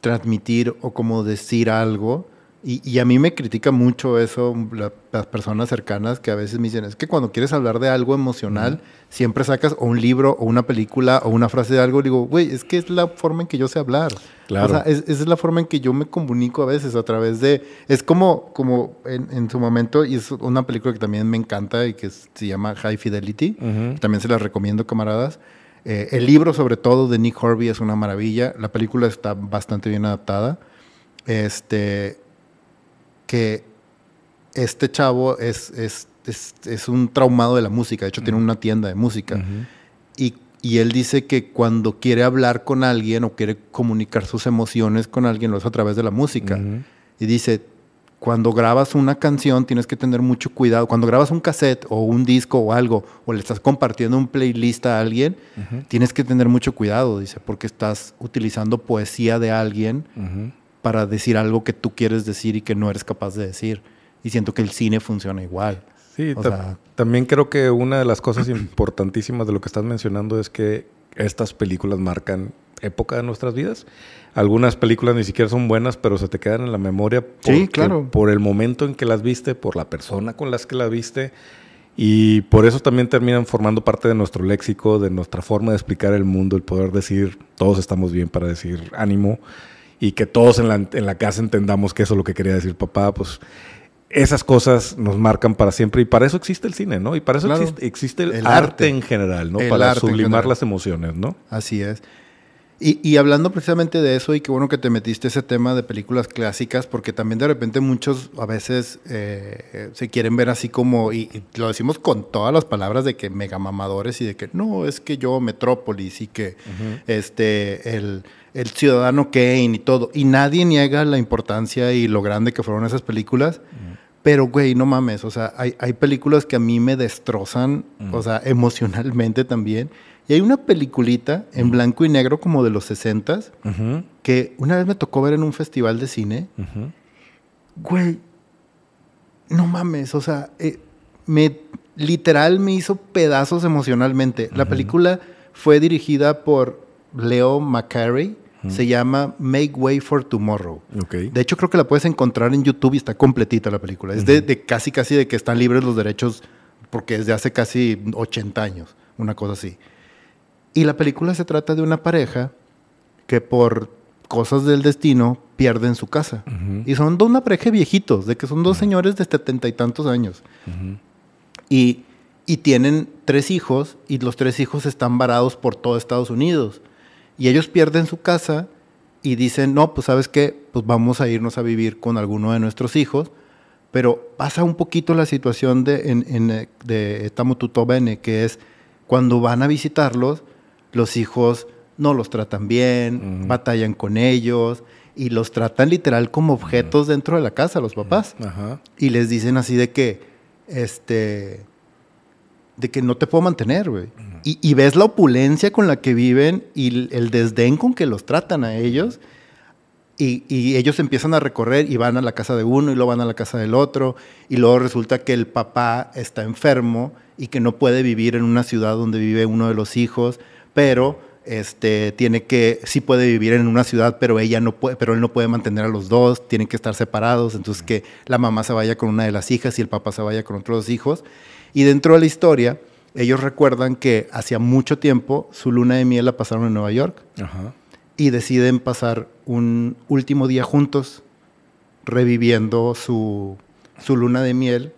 transmitir o cómo decir algo, y, y a mí me critica mucho eso la- las personas cercanas que a veces me dicen, es que cuando quieres hablar de algo emocional, siempre sacas o un libro o una película o una frase de algo. Digo, güey, es que es la forma en que yo sé hablar. Claro. O sea, es, es la forma en que yo me comunico a veces a través de... Es como, como en, en su momento, y es una película que también me encanta y que se llama High Fidelity. Ujú. También se la recomiendo, camaradas. Eh, el libro, sobre todo, de Nick Horby es una maravilla. La película está bastante bien adaptada. Este, que este chavo es, es, es, es un traumado de la música. De hecho, tiene una tienda de música. Ujú. Y, y él dice que cuando quiere hablar con alguien o quiere comunicar sus emociones con alguien, lo hace a través de la música. Ujú. Y dice, cuando grabas una canción tienes que tener mucho cuidado. Cuando grabas un cassette o un disco o algo, o le estás compartiendo un playlist a alguien, Ujú. tienes que tener mucho cuidado, dice, porque estás utilizando poesía de alguien Ujú. Para decir algo que tú quieres decir y que no eres capaz de decir. Y siento que el cine funciona igual. Sí, O sea- también creo que una de las cosas importantísimas de lo que estás mencionando es que estas películas marcan época de nuestras vidas. Algunas películas ni siquiera son buenas, pero se te quedan en la memoria Sí, porque- claro. por el momento en que las viste, por la persona con las que las viste. Y por eso también terminan formando parte de nuestro léxico, de nuestra forma de explicar el mundo, el poder decir todos estamos bien para decir ánimo y que todos en la, en la casa entendamos que eso es lo que quería decir papá, pues esas cosas nos marcan para siempre y para eso existe el cine, ¿no? Y para eso Claro. existe, existe el, El arte, arte. en general, ¿no? Para sublimar las emociones, ¿no? Así es. Y, y hablando precisamente de eso, y qué bueno que te metiste ese tema de películas clásicas, porque también de repente muchos a veces eh, se quieren ver así como, y, y lo decimos con todas las palabras de que mega mamadores y de que no, es que yo, Metrópolis, y que este, el, el Ciudadano Kane y todo. Y nadie niega la importancia y lo grande que fueron esas películas. Pero, güey, no mames, o sea, hay, hay películas que a mí me destrozan, o sea, emocionalmente también. Y hay una peliculita en blanco y negro como de los 60 Ujú, que una vez me tocó ver en un festival de cine. ujú. Güey, no mames, o sea, eh, me literal me hizo pedazos emocionalmente. La película fue dirigida por Leo McCarey Se llama Make Way for Tomorrow. De hecho, creo que la puedes encontrar en YouTube y está completita la película. Es de, de casi, casi de que están libres los derechos porque es de hace casi 80 años, una cosa así. Y la película se trata de una pareja que por cosas del destino pierden su casa. Y son de una pareja viejitos, de que son dos señores de setenta y tantos años. Y, y tienen tres hijos y los tres hijos están varados por todo Estados Unidos. Y ellos pierden su casa y dicen, no, pues sabes qué, pues vamos a irnos a vivir con alguno de nuestros hijos. Pero pasa un poquito la situación de, en, en, eh, de Tamututo Bene, que es cuando van a visitarlos, los hijos no los tratan bien, batallan con ellos y los tratan literal como objetos dentro de la casa, los papás. Y les dicen así de que, este, de que no te puedo mantener, güey. y, y ves la opulencia con la que viven y el, el desdén con que los tratan a ellos. Y, y ellos empiezan a recorrer y van a la casa de uno y luego van a la casa del otro. Y luego resulta que el papá está enfermo y que no puede vivir en una ciudad donde vive uno de los hijos, pero este, tiene que, sí puede vivir en una ciudad, pero ella no puede, pero él no puede mantener a los dos, tienen que estar separados, entonces que la mamá se vaya con una de las hijas y el papá se vaya con otros dos hijos. Y dentro de la historia, ellos recuerdan que hacía mucho tiempo su luna de miel la pasaron en Nueva York Ajá. y deciden pasar un último día juntos, reviviendo su, su luna de miel,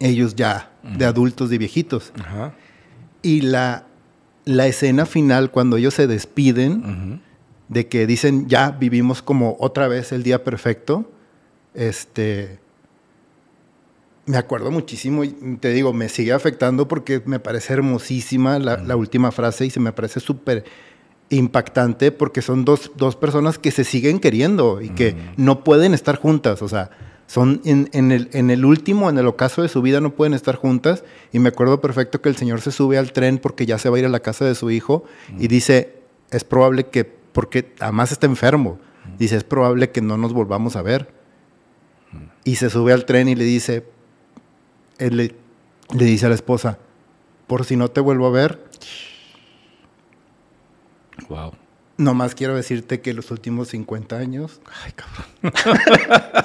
ellos ya de adultos, de viejitos. Ajá. Y la, la escena final, cuando ellos se despiden, de que dicen, ya vivimos como otra vez el día perfecto, este... Me acuerdo muchísimo y te digo, me sigue afectando porque me parece hermosísima la, la última frase y se me parece súper impactante porque son dos, dos personas que se siguen queriendo y que no pueden estar juntas. O sea, son en, en el, en el último, en el ocaso de su vida, no pueden estar juntas. Y me acuerdo perfecto que el señor se sube al tren porque ya se va a ir a la casa de su hijo y dice, es probable que, porque además está enfermo, dice, es probable que no nos volvamos a ver. Y se sube al tren y le dice, él le, le dice a la esposa, por si no te vuelvo a ver, Wow. nomás quiero decirte que los últimos 50 años, Ay, cabrón.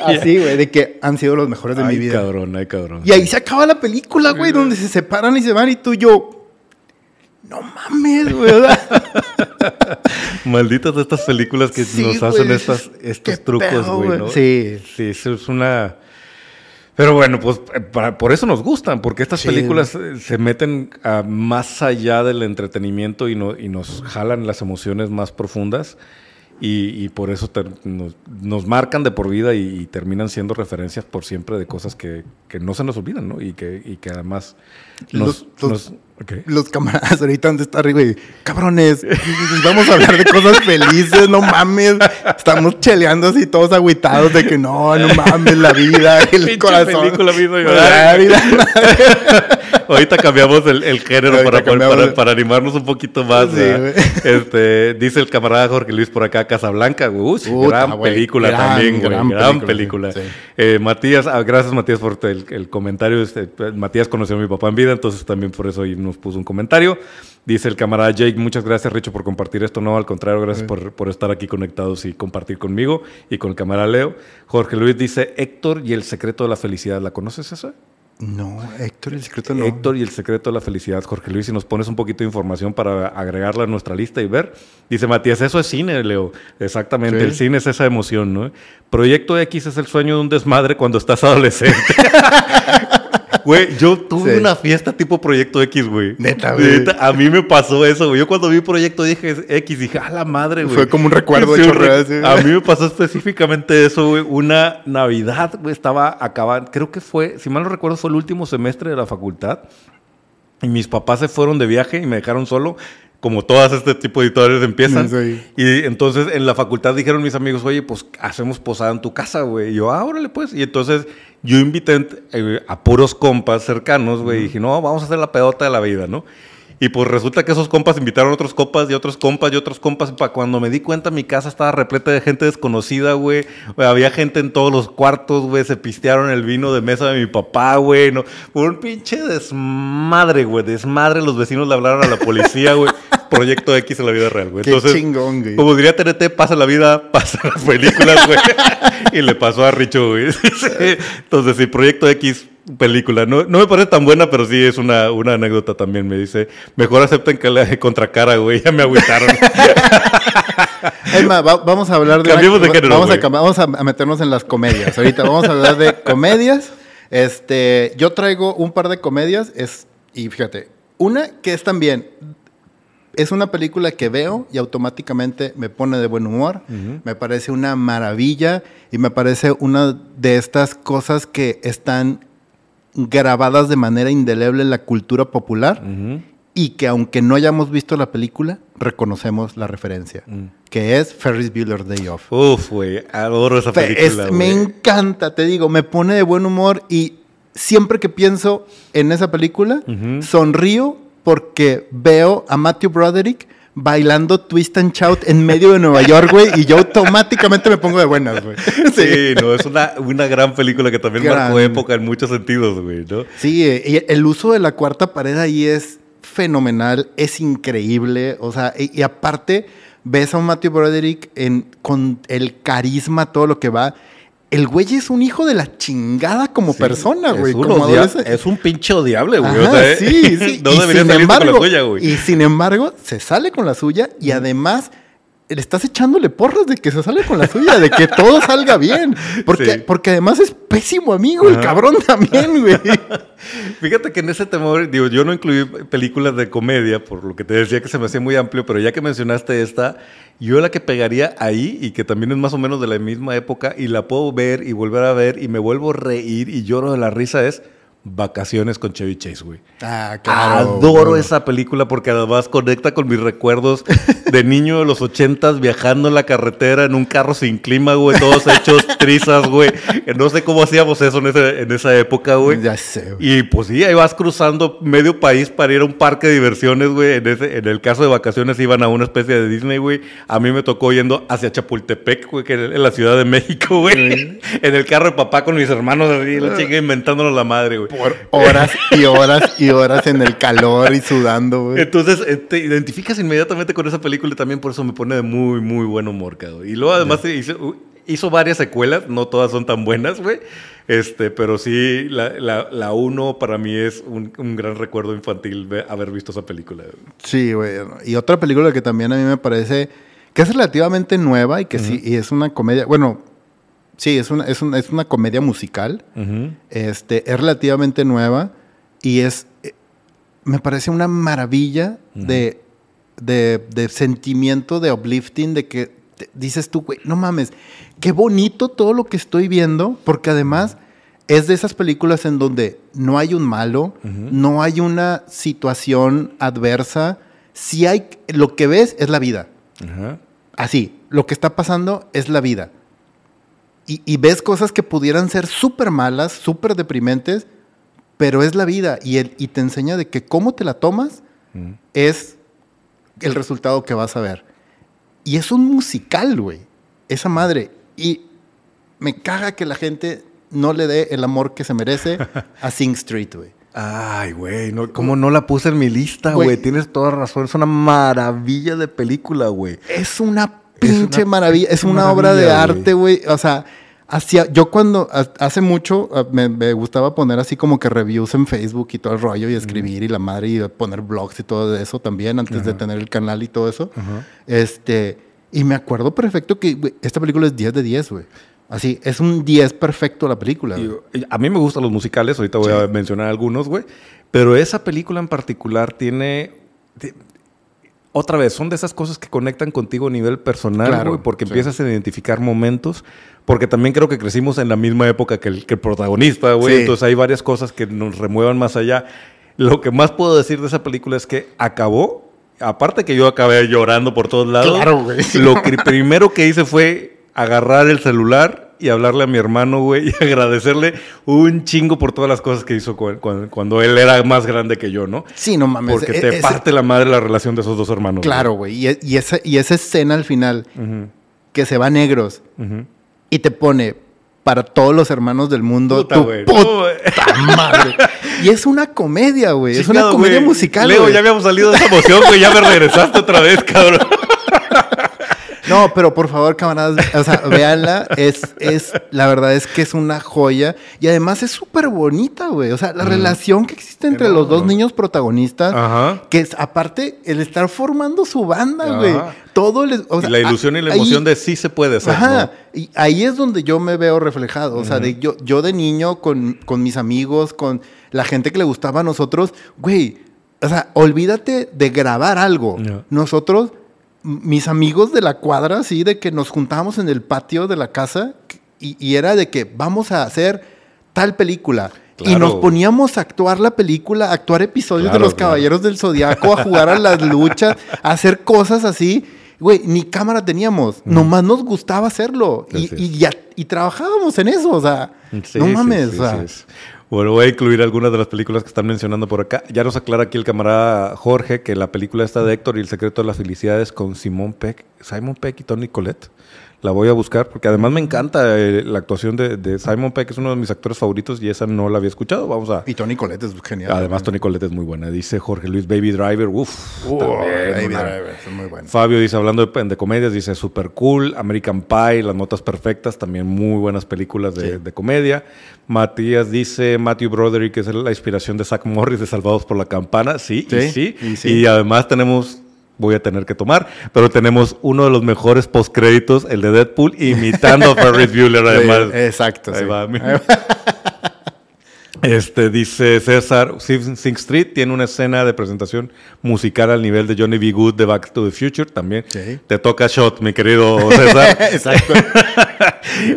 así, güey, de que han sido los mejores de ay, mi vida. cabrón, ay, cabrón. Y ahí se acaba la película, güey, donde se separan y se van y tú y yo, no mames, güey. Malditas estas películas que Sí, nos hacen güey, estas, qué estos trucos, güey. ¿no? Sí. Sí, eso es una... Pero bueno, pues eh, para- por eso nos gustan, porque estas Sí. películas eh, se meten a más allá del entretenimiento y, no- y nos jalan las emociones más profundas y, y por eso nos, nos marcan de por vida y, y terminan siendo referencias por siempre de cosas que, que no se nos olvidan, ¿no? Y que, y que además nos... Los- los- nos- ok. Los camaradas ahorita donde está arriba y, cabrones, vamos a hablar de cosas felices, no mames. Estamos cheleando así todos agüitados de que no, no mames, la vida, el corazón. película me hizo La llorar. vida. Ahorita cambiamos el, el género para, para, cambiamos para- el- para animarnos un poquito más. Este, dice el camarada Jorge Luis por acá, Casablanca. güey. Uy, Puta, gran película Gran, también, güey. Gran, gran película. película, sí. Eh, Matías, ah, gracias Matías por el, el comentario. Este, Matías conoció a mi papá en vida, entonces también por eso ahí nos puso un comentario. Dice el camarada Jake, muchas gracias Richo por compartir esto. No, al contrario, gracias por, por estar aquí conectados y compartir conmigo y con el camarada Leo. Jorge Luis dice, Héctor y el secreto de la felicidad. ¿La conoces esa? No, Héctor, el secreto no. Héctor y el secreto de la felicidad, Jorge Luis, si nos pones un poquito de información para agregarla a nuestra lista y ver. Dice Matías, eso es cine, Leo. Exactamente, Sí. el cine es esa emoción, ¿no? Proyecto X es el sueño de un desmadre cuando estás adolescente. Güey, yo tuve Sí. una fiesta tipo Proyecto X, güey. Neta, güey. Neta, a mí me pasó eso, güey. Yo cuando vi Proyecto dije X, dije, a la madre, güey. Fue como un recuerdo Sí, re- sí. A mí me pasó específicamente eso, güey. Una Navidad, güey, estaba acabando. Creo que fue, si mal no recuerdo, fue el último semestre de la facultad. Y mis papás se fueron de viaje y me dejaron solo, como todas este tipo de historias empiezan. Sí. Y entonces en la facultad dijeron mis amigos, oye, pues hacemos posada en tu casa, güey. Y yo, ah, órale, pues. Y entonces yo invité eh, a puros compas cercanos, güey. Y dije, no, vamos a hacer la pedota de la vida, ¿no? Y pues resulta que esos compas invitaron a otros compas y otros compas y otros compas. Para cuando me di cuenta, mi casa estaba repleta de gente desconocida, güey. Güey, Había gente en todos los cuartos, güey. Se pistearon el vino de mesa de mi papá, güey. No, fue un pinche desmadre, güey. Desmadre. Los vecinos le hablaron a la policía, güey. Proyecto X en la vida real, güey. Qué Entonces, chingón, güey. como diría TNT, pasa la vida, pasa las películas, güey. y le pasó a Richo, güey. Entonces, sí, Proyecto X, película. No, no me parece tan buena, pero sí es una, una anécdota también. Me dice, mejor acepten que le contracara, güey. Ya me agüitaron. Va- vamos a hablar de. Cambiemos de género, Vamos, a, vamos a, a meternos en las comedias. Ahorita vamos a hablar de comedias. Este, yo traigo un par de comedias. Es, y fíjate, una que es también. Es una película que veo y automáticamente me pone de buen humor. Me parece una maravilla y me parece una de estas cosas que están grabadas de manera indeleble en la cultura popular y que aunque no hayamos visto la película, reconocemos la referencia, Mm. que es Ferris Bueller Day Off. Uf, güey. Adoro esa película, es- me encanta, te digo, me pone de buen humor y siempre que pienso en esa película, sonrío porque veo a Matthew Broderick bailando Twist and Shout en medio de Nueva York, güey, y yo automáticamente me pongo de buenas, güey. Sí, no, es una, una gran película que también marcó época en muchos sentidos, güey, ¿no? Sí, eh, y el uso de la cuarta pared ahí es fenomenal, es increíble. O sea, y, y aparte, ves a un Matthew Broderick en, con el carisma, todo lo que va. El güey es un hijo de la chingada como persona, güey. Es un, como es un pinche odiable, güey. Ajá, o sea, sí, sí. no Y debería sin salirse con la embargo- suya, güey. Y sin embargo, se sale con la suya y además le estás echándole porras de que se sale con la suya, de que todo salga bien. Porque, Sí. porque además es pésimo amigo, el Ajá. cabrón también, güey. Fíjate que en ese temor, digo, yo no incluí películas de comedia, por lo que te decía que se me hacía muy amplio, pero ya que mencionaste esta, yo la que pegaría ahí y que también es más o menos de la misma época y la puedo ver y volver a ver y me vuelvo a reír y lloro de la risa es Vacaciones con Chevy Chase, güey. Ah, Adoro claro. esa película porque además conecta con mis recuerdos de niño de los ochentas viajando en la carretera en un carro sin clima, güey, todos hechos trizas, güey. No sé cómo hacíamos eso en, ese- en esa época, güey. Ya sé, güey. Y pues sí, ahí vas cruzando medio país para ir a un parque de diversiones, güey. En, ese- en el caso de vacaciones iban a una especie de Disney, güey. A mí me tocó yendo hacia Chapultepec, güey, que es en la Ciudad de México, güey. en el carro de papá con mis hermanos así, la chinga inventándonos la madre, güey. Por horas y horas y horas en el calor y sudando, güey. Entonces eh, te identificas inmediatamente con esa película y también por eso me pone de muy, muy buen humor, cabrón. Y luego además hizo, hizo varias secuelas, no todas son tan buenas, güey. Este, pero sí, la, la, la uno para mí es un, un gran recuerdo infantil haber visto esa película. Sí, güey. Y otra película que también a mí me parece que es relativamente nueva y que sí, y es una comedia, bueno, sí, es una, es una, es una comedia musical. Este, es relativamente nueva y es, eh, me parece una maravilla de, de, de sentimiento de uplifting, de que te- dices tú, güey, no mames, qué bonito todo lo que estoy viendo, porque además es de esas películas en donde no hay un malo, no hay una situación adversa, si hay, lo que ves es la vida. Así, lo que está pasando es la vida. Y, y ves cosas que pudieran ser súper malas, súper deprimentes, pero es la vida. Y, el, y te enseña de que cómo te la tomas Mm. es el resultado que vas a ver. Y es un musical, güey. Esa madre. Y me caga que la gente no le dé el amor que se merece a Sing Street, güey. Ay, güey, no, ¿cómo no la puse en mi lista, Güey. Tienes toda razón, es una maravilla de película, güey. Es una pinche una maravilla, es una obra de arte, güey. O sea, hacía, yo cuando ha- hace mucho ah, me, me gustaba poner así como que reviews en Facebook y todo el rollo y escribir y la madre y poner blogs y todo eso también antes de tener el canal y todo eso. Este, y me acuerdo perfecto que güey, esta película es 10 de 10, güey. Así, es un 10 perfecto la película. a mí me gustan los musicales, ahorita voy a mencionar algunos, güey. Pero esa película en particular tiene. Otra vez, son de esas cosas que conectan contigo a nivel personal, Claro, güey, porque sí. empiezas a identificar momentos. Porque también creo que crecimos en la misma época que el, que el protagonista, güey. Sí. Entonces hay varias cosas que nos remuevan más allá. Lo que más puedo decir de esa película es que acabó. Aparte que yo acabé llorando por todos lados. Claro, güey. Lo que primero que hice fue agarrar el celular y hablarle a mi hermano, güey, y agradecerle un chingo por todas las cosas que hizo cu- cu- cuando, él era más grande que yo, ¿no? Sí, no mames. Porque e- te parte la madre la relación de esos dos hermanos. Claro, güey. Y, e- y esa, y esa escena al final que se va a negros y te pone para todos los hermanos del mundo. Puta, Tu güey. puta No, madre. Y es una comedia, güey. Es una comedia musical. Leo, ya habíamos salido de esa emoción, güey. Ya me regresaste otra vez, cabrón. No, pero por favor, camaradas, o sea, véanla. Es, es, la verdad es que es una joya. Y además es súper bonita, güey. O sea, la relación que existe entre los dos Mm. niños protagonistas. Ajá. Que es, aparte, el estar formando su banda, güey. Todo les, o Y sea, la ilusión y la ahí- emoción de sí se puede hacer. Ajá. ¿no? Y ahí es donde yo me veo reflejado. O sea, de yo, yo de niño, con, con mis amigos, con la gente que le gustaba a nosotros, güey. O sea, olvídate de grabar algo. Nosotros, mis amigos de la cuadra, así, de que nos juntábamos en el patio de la casa y, y era de que vamos a hacer tal película. Y nos poníamos a actuar la película, a actuar episodios Claro, de los claro. Caballeros del Zodiaco, a jugar a las luchas, a hacer cosas así. Güey, ni cámara teníamos, nomás nos gustaba hacerlo. Y, Sí, y ya, y trabajábamos en eso, o sea, Sí, no mames. o sea, sí, sí. Bueno, voy a incluir algunas de las películas que están mencionando por acá. Ya nos aclara aquí el camarada Jorge que la película está de Héctor y el secreto de la felicidad es con Simón Peck, Simon Peck y Tony Collette. La voy a buscar porque además me encanta eh, la actuación de, de Simon Peck, es uno de mis actores favoritos y esa no la había escuchado. Vamos a. Y Tony Colette es genial. Además, Tony Collette es muy buena. Dice Jorge Luis Baby Driver. Uf, Uh, también Baby una- Driver, es muy bueno. Fabio dice, hablando de, de comedias, dice Super Cool, American Pie, Las Notas Perfectas, también muy buenas películas de, Sí. de comedia. Matías dice, Matthew Broderick, que es la inspiración de Zack Morris de Salvados por la Campana. Sí, y Sí, sí. y además tenemos, voy a tener que tomar, pero tenemos uno de los mejores postcréditos, el de Deadpool, imitando a Ferris Bueller además. Sí, exacto. Ahí sí. va, mira. Este dice César, Sing Street tiene una escena de presentación musical al nivel de Johnny B. Good de Back to the Future también. Sí. Te toca shot, mi querido César. Exacto.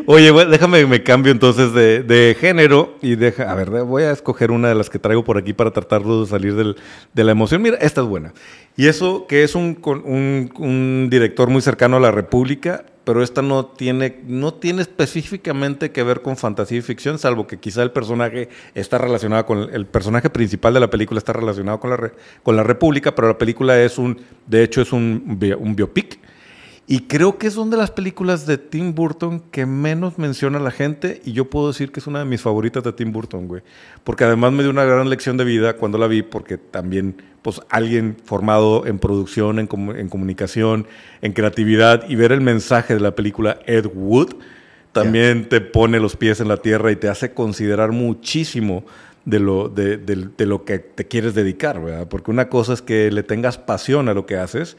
Oye, güey, déjame me cambio entonces de, de género y deja, a ver, voy a escoger una de las que traigo por aquí para tratar de salir del- de la emoción. Mira, esta es buena. Y eso que es un, un, un director muy cercano a la República, pero esta no tiene, no tiene específicamente que ver con fantasía y ficción, salvo que quizá el personaje está relacionado con, el personaje principal de la película está relacionado con la, con la República, pero la película es un, de hecho es un, un biopic. Y creo que una de las películas de Tim Burton que menos menciona la gente y yo puedo decir que es una de mis favoritas de Tim Burton, güey. Porque además me dio una gran lección de vida cuando la vi porque también, pues, alguien formado en producción, en, comu- en comunicación, en creatividad y ver el mensaje de la película Ed Wood también te pone los pies en la tierra y te hace considerar muchísimo de lo, de, de- de lo que te quieres dedicar, ¿verdad? Porque una cosa es que le tengas pasión a lo que haces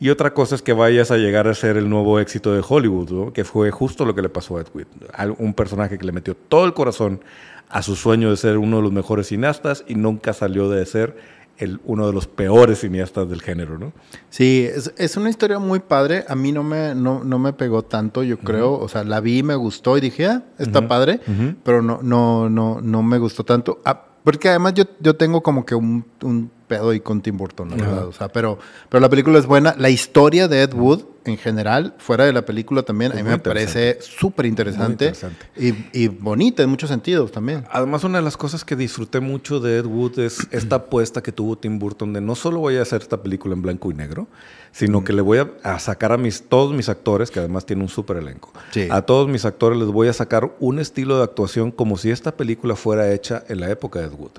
y otra cosa es que vayas a llegar a ser el nuevo éxito de Hollywood, ¿no? que fue justo lo que le pasó a Ed Wood. Un personaje que le metió todo el corazón a su sueño de ser uno de los mejores cineastas y nunca salió de ser el, uno de los peores cineastas del género, ¿no? Sí, es, es una historia muy padre. A mí no me, no, no me pegó tanto, yo creo. O sea, la vi, me gustó y dije, ah, está padre. Pero no, no, no, no me gustó tanto. Ah, porque además yo, yo tengo como que un, un pedo ahí con Tim Burton, la verdad. O sea, pero, pero la película es buena. La historia de Ed Wood, en general, fuera de la película también, Es a mí me parece súper interesante. Y, y bonita en muchos sentidos también. Además, una de las cosas que disfruté mucho de Ed Wood es esta apuesta que tuvo Tim Burton de no solo voy a hacer esta película en blanco y negro, sino que le voy a, a sacar a mis, todos mis actores, que además tiene un súper elenco, Sí. a todos mis actores les voy a sacar un estilo de actuación como si esta película fuera hecha en la época de Ed Wood.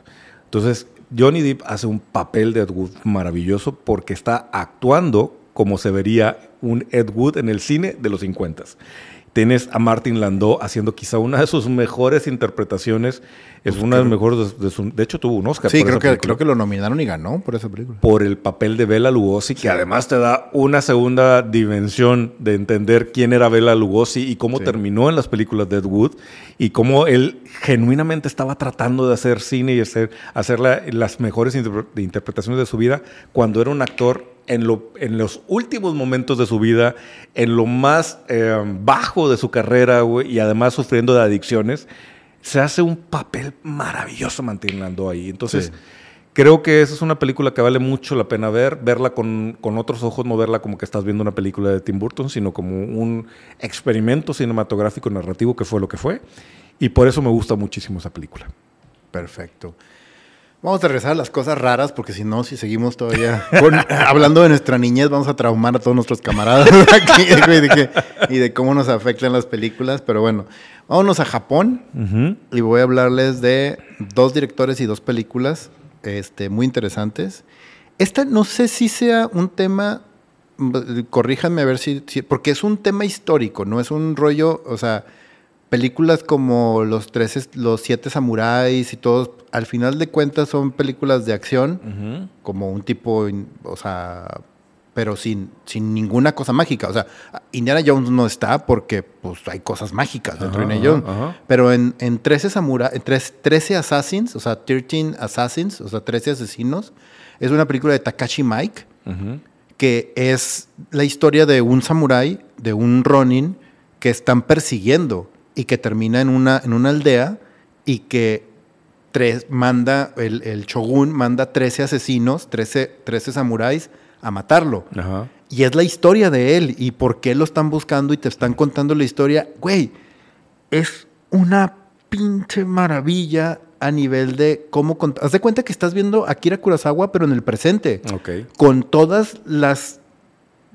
Entonces, Johnny Depp hace un papel de Ed Wood maravilloso porque está actuando como se vería un Ed Wood en el cine de los 50. Tienes a Martin Landau haciendo quizá una de sus mejores interpretaciones. Es una de las mejores de, su- de hecho, tuvo un Oscar. Sí, por creo esa que, película creo que lo nominaron y ganó por esa película. por el papel de Bela Lugosi, que además te da una segunda dimensión de entender quién era Bela Lugosi y cómo Sí. terminó en las películas de Ed Wood y cómo él genuinamente estaba tratando de hacer cine y hacer, hacer la- las mejores interpretaciones de su vida cuando era un actor en, lo, en los últimos momentos de su vida, en lo más eh, bajo de su carrera güey, y además sufriendo de adicciones. Se hace un papel maravilloso manteniendo ahí. Entonces, Sí. Creo que esa es una película que vale mucho la pena ver, verla con, con otros ojos, no verla como que estás viendo una película de Tim Burton, sino como un experimento cinematográfico narrativo que fue lo que fue. Y por eso me gusta muchísimo esa película. Perfecto. Vamos a regresar a las cosas raras, porque si no, si seguimos todavía con- hablando de nuestra niñez, vamos a traumar a todos nuestros camaradas aquí, güey, de que- y de cómo nos afectan las películas. Pero bueno, vámonos a Japón y voy a hablarles de dos directores y dos películas este, muy interesantes. Esta no sé si sea un tema, corríjanme a ver si, si- porque es un tema histórico, no es un rollo, o sea, películas como Los, tres, los Siete Samuráis y todos, al final de cuentas son películas de acción, como un tipo, o sea, pero sin, sin ninguna cosa mágica. O sea, Indiana Jones no está porque pues hay cosas mágicas dentro de Indiana Jones. ajá. Pero en, en 13 Samurai, en tres- 13 Assassins, o sea, 13 Assassins, o sea, 13 asesinos, es una película de Takashi Mike que es la historia de un samurái, de un ronin, que están persiguiendo y que termina en una, en una aldea y que tres, manda, el, el shogun manda 13 asesinos, 13, 13 samuráis a matarlo. Ajá. Y es la historia de él y por qué lo están buscando y te están contando la historia. Güey, es una pinche maravilla a nivel de cómo... Haz de cuenta que estás viendo a Akira Kurosawa, pero en el presente con todas las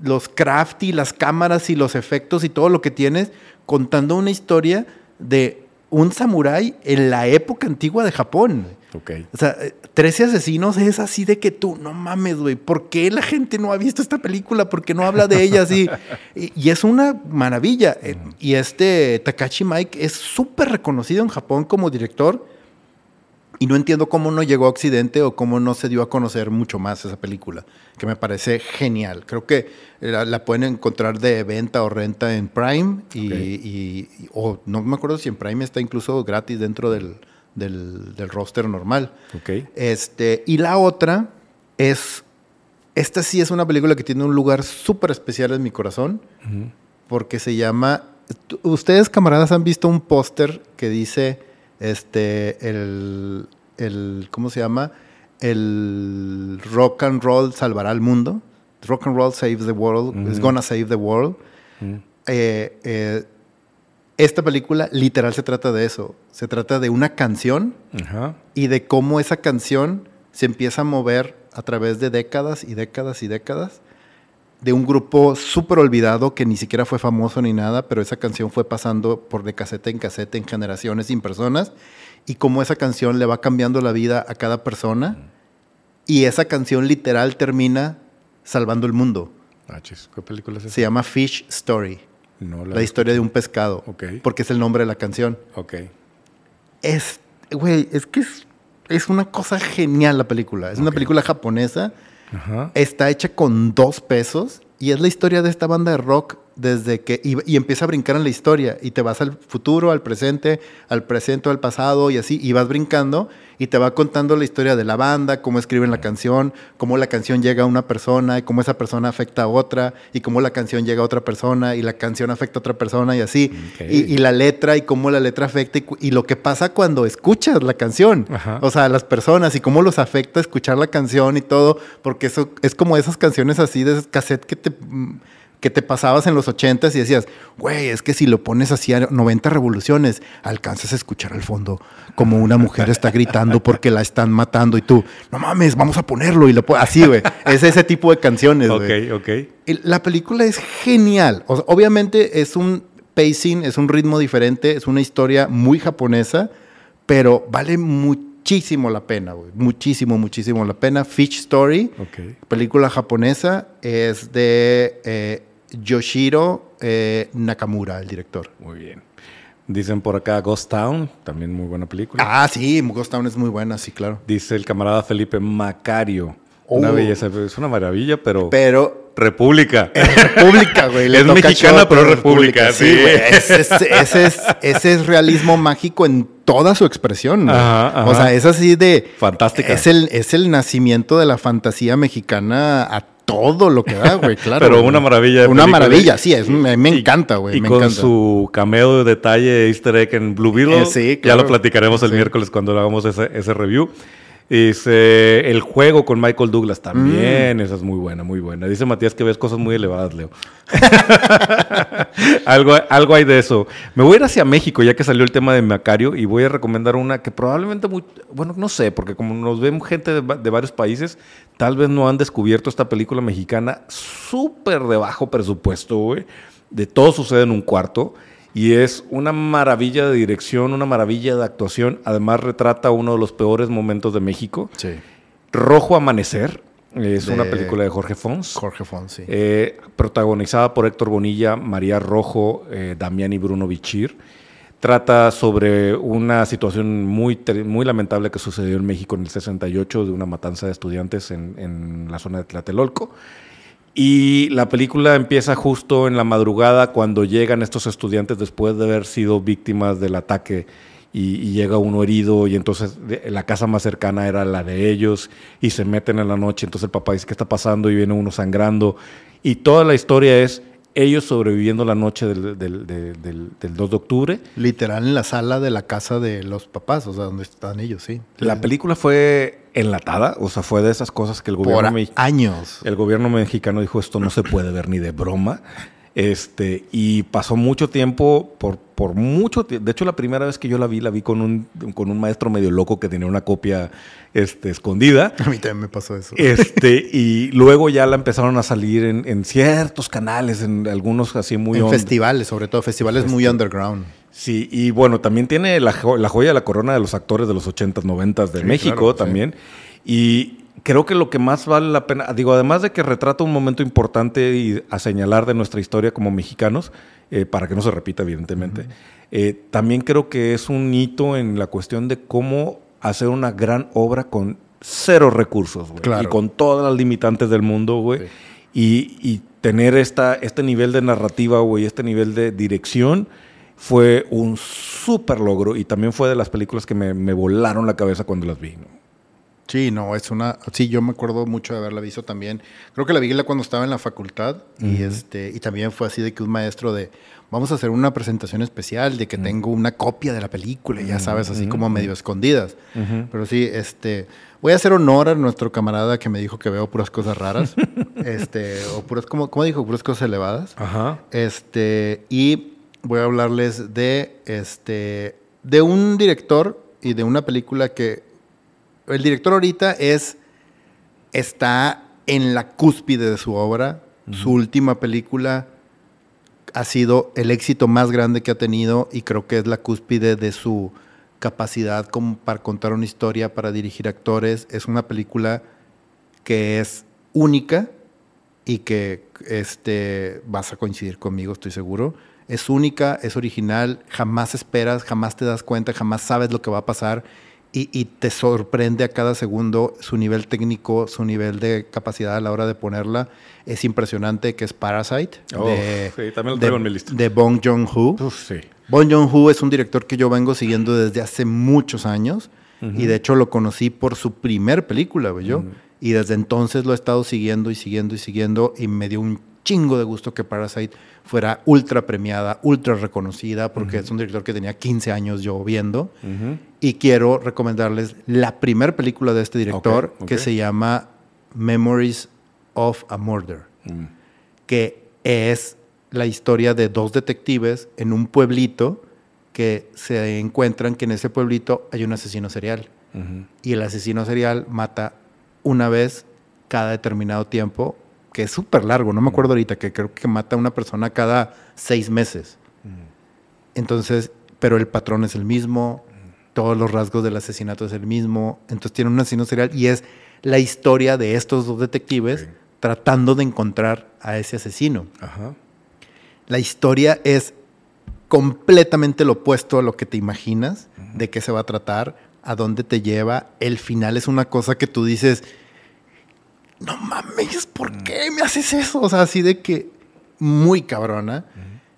los craft y las cámaras y los efectos y todo lo que tienes contando una historia de un samurái en la época antigua de Japón. Ok. O sea, eh, 13 asesinos es así de que tú, no mames, güey, ¿por qué la gente no ha visto esta película? ¿Por qué no habla de ella así? y, y es una maravilla. Eh, Y este Takashi Mike es súper reconocido en Japón como director. Y no entiendo cómo no llegó a Occidente o cómo no se dio a conocer mucho más esa película, que me parece genial. Creo que la, la pueden encontrar de venta o renta en Prime y, Ok. y- y- o no me acuerdo si en Prime está incluso gratis dentro del, del, del roster normal. Ok. Este, y la otra es, esta sí es una película que tiene un lugar súper especial en mi corazón, porque se llama, ustedes camaradas han visto un póster que dice, este, el, el, ¿cómo se llama? El rock and roll salvará al mundo. Rock and roll saves the world, is Ujú. gonna save the world. Eh, eh, esta película literal se trata de eso. Se trata de una canción y de cómo esa canción se empieza a mover a través de décadas y décadas y décadas de un grupo súper olvidado que ni siquiera fue famoso ni nada, pero esa canción fue pasando por de casete en casete en generaciones sin personas y cómo esa canción le va cambiando la vida a cada persona y esa canción literal termina salvando el mundo. Ah, chis, ¿Qué película es esa? Se llama Fish Story, No la historia de un pescado, porque es el nombre de la canción. Ok. Es, güey, es que es, es una cosa genial la película. Es una película japonesa. Ajá. Está hecha con dos pesos y es la historia de esta banda de rock desde que y, y empieza a brincar en la historia y te vas al futuro, al presente, al presente, al pasado y así y vas brincando y te va contando la historia de la banda, cómo escriben la canción, cómo la canción llega a una persona y cómo esa persona afecta a otra y cómo la canción llega a otra persona y la canción afecta a otra persona y así Ok. y, y la letra y cómo la letra afecta y, y lo que pasa cuando escuchas la canción, Ajá. o sea, las personas y cómo los afecta escuchar la canción y todo, porque eso es como esas canciones así de cassette que te, mm, que te pasabas en los ochentas y decías, güey, es que si lo pones así a 90 revoluciones, alcanzas a escuchar al fondo como una mujer está gritando porque la están matando y tú, no mames, vamos a ponerlo y lo po-". así, güey. Es ese tipo de canciones, güey. Ok, ok. El- La película es genial. O sea, obviamente es un pacing, es un ritmo diferente, es una historia muy japonesa, pero vale muchísimo la pena, güey. Muchísimo, muchísimo la pena. Fish Story, Ok. película japonesa, es de eh, Yoshiro eh, Nakamura, el director. Muy bien. Dicen por acá Ghost Town, también muy buena película. Ah, sí, Ghost Town es muy buena, sí, claro. Dice el camarada Felipe Macario. Una Oh. belleza, es una maravilla, pero... Pero República. República, güey. le Es mexicana, pero república, sí. güey. Ese, es- ese es, ese es realismo mágico en toda su expresión. Ajá, ajá. O sea, es así de... Fantástica. Es el, es el nacimiento de la fantasía mexicana a todo lo que da, güey, claro. Pero güey. una maravilla de Una película. maravilla, sí. Es, me, me Y- encanta, güey. Y me con encanta. su cameo de detalle easter egg en Blue Beetle. Eh, sí, Ya claro. lo platicaremos el Sí. miércoles cuando hagamos ese, ese review. Dice, el juego con Michael Douglas Mm. también. Esa es muy buena, muy buena. Dice Matías que ves cosas muy elevadas, Leo. algo, algo hay de eso. Me voy a ir hacia México, ya que salió el tema de Macario, y voy a recomendar una que probablemente, muy, bueno, no sé, porque como nos ven gente de, de varios países, tal vez no han descubierto esta película mexicana súper de bajo presupuesto, güey. De todo sucede en un cuarto. Y es una maravilla de dirección, una maravilla de actuación. Además retrata uno de los peores momentos de México. Sí. Rojo Amanecer. Es De una película de Jorge Fons. Jorge Fons, sí. Eh, protagonizada por Héctor Bonilla, María Rojo, eh, Damián y Bruno Bichir. Trata sobre una situación muy, muy lamentable que sucedió en México en el 68 de una matanza de estudiantes en, en la zona de Tlatelolco. Y la película empieza justo en la madrugada cuando llegan estos estudiantes después de haber sido víctimas del ataque y, y llega uno herido y entonces de- la casa más cercana era la de ellos y se meten en la noche, entonces el papá dice, ¿qué está pasando? Y viene uno sangrando. Y toda la historia es ellos sobreviviendo la noche del, del- del- del- del 2 de octubre. Literal en la sala de la casa de los papás, o sea, donde están ellos, sí. La película fue enlatada, o sea, fue de esas cosas que el gobierno años. El gobierno mexicano dijo esto no se puede ver ni de broma. Este, y pasó mucho tiempo, por, por mucho tiempo. De hecho, la primera vez que yo la vi, la vi con un, con un maestro medio loco que tenía una copia este, escondida. A mí también me pasó eso. Este, y luego ya la empezaron a salir en, en ciertos canales, en algunos así muy en festivales, sobre todo, festivales muy underground. Sí, y bueno, también tiene la, jo- la joya de la corona de los actores de los 80s, 90s de Sí, México claro, sí. también. Y creo que lo que más vale la pena, digo, además de que retrata un momento importante y a señalar de nuestra historia como mexicanos, eh, para que no se repita, evidentemente, eh, también creo que es un hito en la cuestión de cómo hacer una gran obra con cero recursos, güey, Claro. y con todas las limitantes del mundo, güey. Sí. Y, y tener esta, este nivel de narrativa, güey, este nivel de dirección, fue un súper logro. Y también fue de las películas que me, me volaron la cabeza cuando las vi. ¿no? Sí, no, es una. Sí, yo me acuerdo mucho de haberla visto también. Creo que la vi cuando estaba en la facultad y este y también fue así de que un maestro de vamos a hacer una presentación especial de que tengo una copia de la película, ya sabes, así como medio escondidas. Pero sí, este voy a hacer honor a nuestro camarada que me dijo que veo puras cosas raras, este o puras como cómo dijo puras cosas elevadas. Ajá. Este, y voy a hablarles de, este, de un director y de una película que el director ahorita es, está en la cúspide de su obra. Su última película ha sido el éxito más grande que ha tenido y creo que es la cúspide de su capacidad como para contar una historia, para dirigir actores. Es una película que es única y que este, vas a coincidir conmigo, estoy seguro. Es única, es original, jamás esperas, jamás te das cuenta, jamás sabes lo que va a pasar y, y te sorprende a cada segundo su nivel técnico, su nivel de capacidad a la hora de ponerla. Es impresionante que es Parasite Oh, de, sí, también lo de- traigo en mi lista. de Bong Joon-ho. Sí. Bon Joon-ho es un director que yo vengo siguiendo desde hace muchos años y de hecho lo conocí por su primer película, yo. Y desde entonces lo he estado siguiendo y siguiendo y siguiendo y me dio un chingo de gusto que Parasite fuera ultra premiada, ultra reconocida, porque es un director que tenía 15 años yo viendo. Ujú. Y quiero recomendarles la primera película de este director Ok, ok. que se llama Memories of a Murder Mm. que es la historia de dos detectives en un pueblito que se encuentran que en ese pueblito hay un asesino serial. Y el asesino serial mata una vez cada determinado tiempo, que es súper largo, no me acuerdo ahorita, que creo que mata a una persona cada seis meses. Entonces, pero el patrón es el mismo, todos los rasgos del asesinato es el mismo, entonces tiene un asesino serial y es la historia de estos dos detectives tratando de encontrar a ese asesino. Ajá. La historia es completamente lo opuesto a lo que te imaginas, de qué se va a tratar, a dónde te lleva. El final es una cosa que tú dices, no mames, ¿por qué me haces eso? O sea, así de que muy cabrona.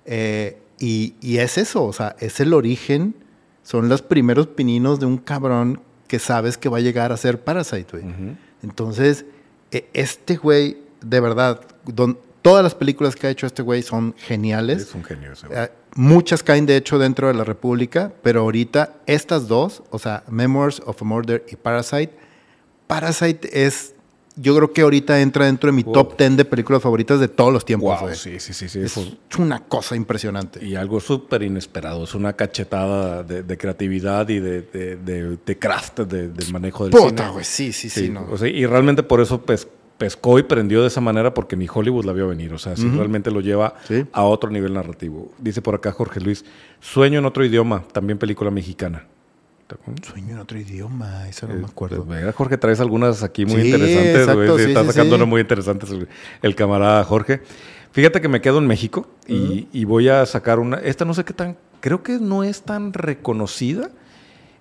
Eh, y, y es eso, o sea, es el origen, son los primeros pininos de un cabrón que sabes que va a llegar a ser Parasite, güey. Entonces, e- este güey, de verdad, don- todas las películas que ha hecho este güey son geniales. Es un genio. Eh, muchas caen, de hecho, dentro de la República, pero ahorita estas dos, o sea, Memoirs of a Murder y Parasite, Parasite es yo creo que ahorita entra dentro de mi top 10 de películas favoritas de todos los tiempos. Wow, sí, sí, sí, sí. Es Fue- una cosa impresionante. Y algo súper inesperado. Es una cachetada de, de creatividad y de, de, de- craft de- manejo del Puta, cine. güey, sí, sí, sí. Sí, no. o sea, y realmente por eso pes- pescó y prendió de esa manera porque ni Hollywood la vio venir. O sea, sí, realmente lo lleva Sí. a otro nivel narrativo. Dice por acá Jorge Luis, Sueño en otro idioma, también película mexicana. ¿Te acuerdas? Sueño en otro idioma, eso no me Eh, acuerdo. pues, mira, Jorge, traes algunas aquí muy Sí, interesantes. exacto, sí, está sí, sacando unas muy interesantes el, el camarada Jorge. Fíjate que me quedo en México y, y voy a sacar una. Esta no sé qué tan. Creo que no es tan reconocida.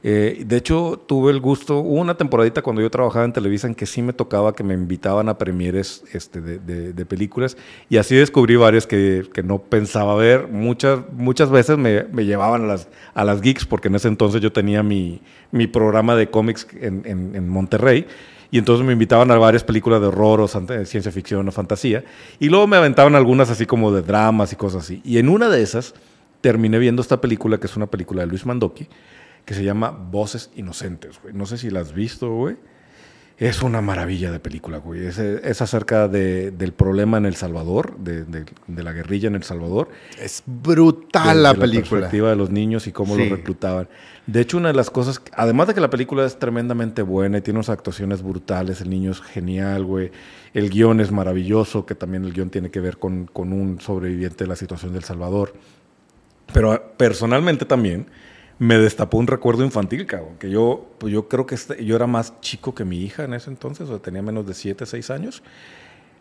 Eh, de hecho, tuve el gusto. Hubo una temporadita cuando yo trabajaba en Televisa en que sí me tocaba que me invitaban a premieres este, de, películas. Y así descubrí varias que, que no pensaba ver. Muchas, muchas veces me, me llevaban a las, a las geeks, porque en ese entonces yo tenía mi, mi programa de cómics en, en- en Monterrey. Y entonces me invitaban a varias películas de horror o ciencia ficción o fantasía. Y luego me aventaban algunas así como de dramas y cosas así. Y en una de esas terminé viendo esta película, que es una película de Luis Mandoki, que se llama Voces Inocentes, güey. No sé si la has visto, güey. Es una maravilla de película, güey. Es, es acerca de- del problema en El Salvador, de, de- de la guerrilla en El Salvador. Es brutal la La película. perspectiva de los niños y cómo Sí. los reclutaban. De hecho, una de las cosas, además de que la película es tremendamente buena y tiene unas actuaciones brutales, el niño es genial, güey. El guion es maravilloso, que también el guion tiene que ver con, con un sobreviviente de la situación del Salvador. Pero ah, personalmente también me destapó un recuerdo infantil, cabrón. Que yo, pues yo creo que este- yo era más chico que mi hija en ese entonces, o tenía menos de 7, 6 años.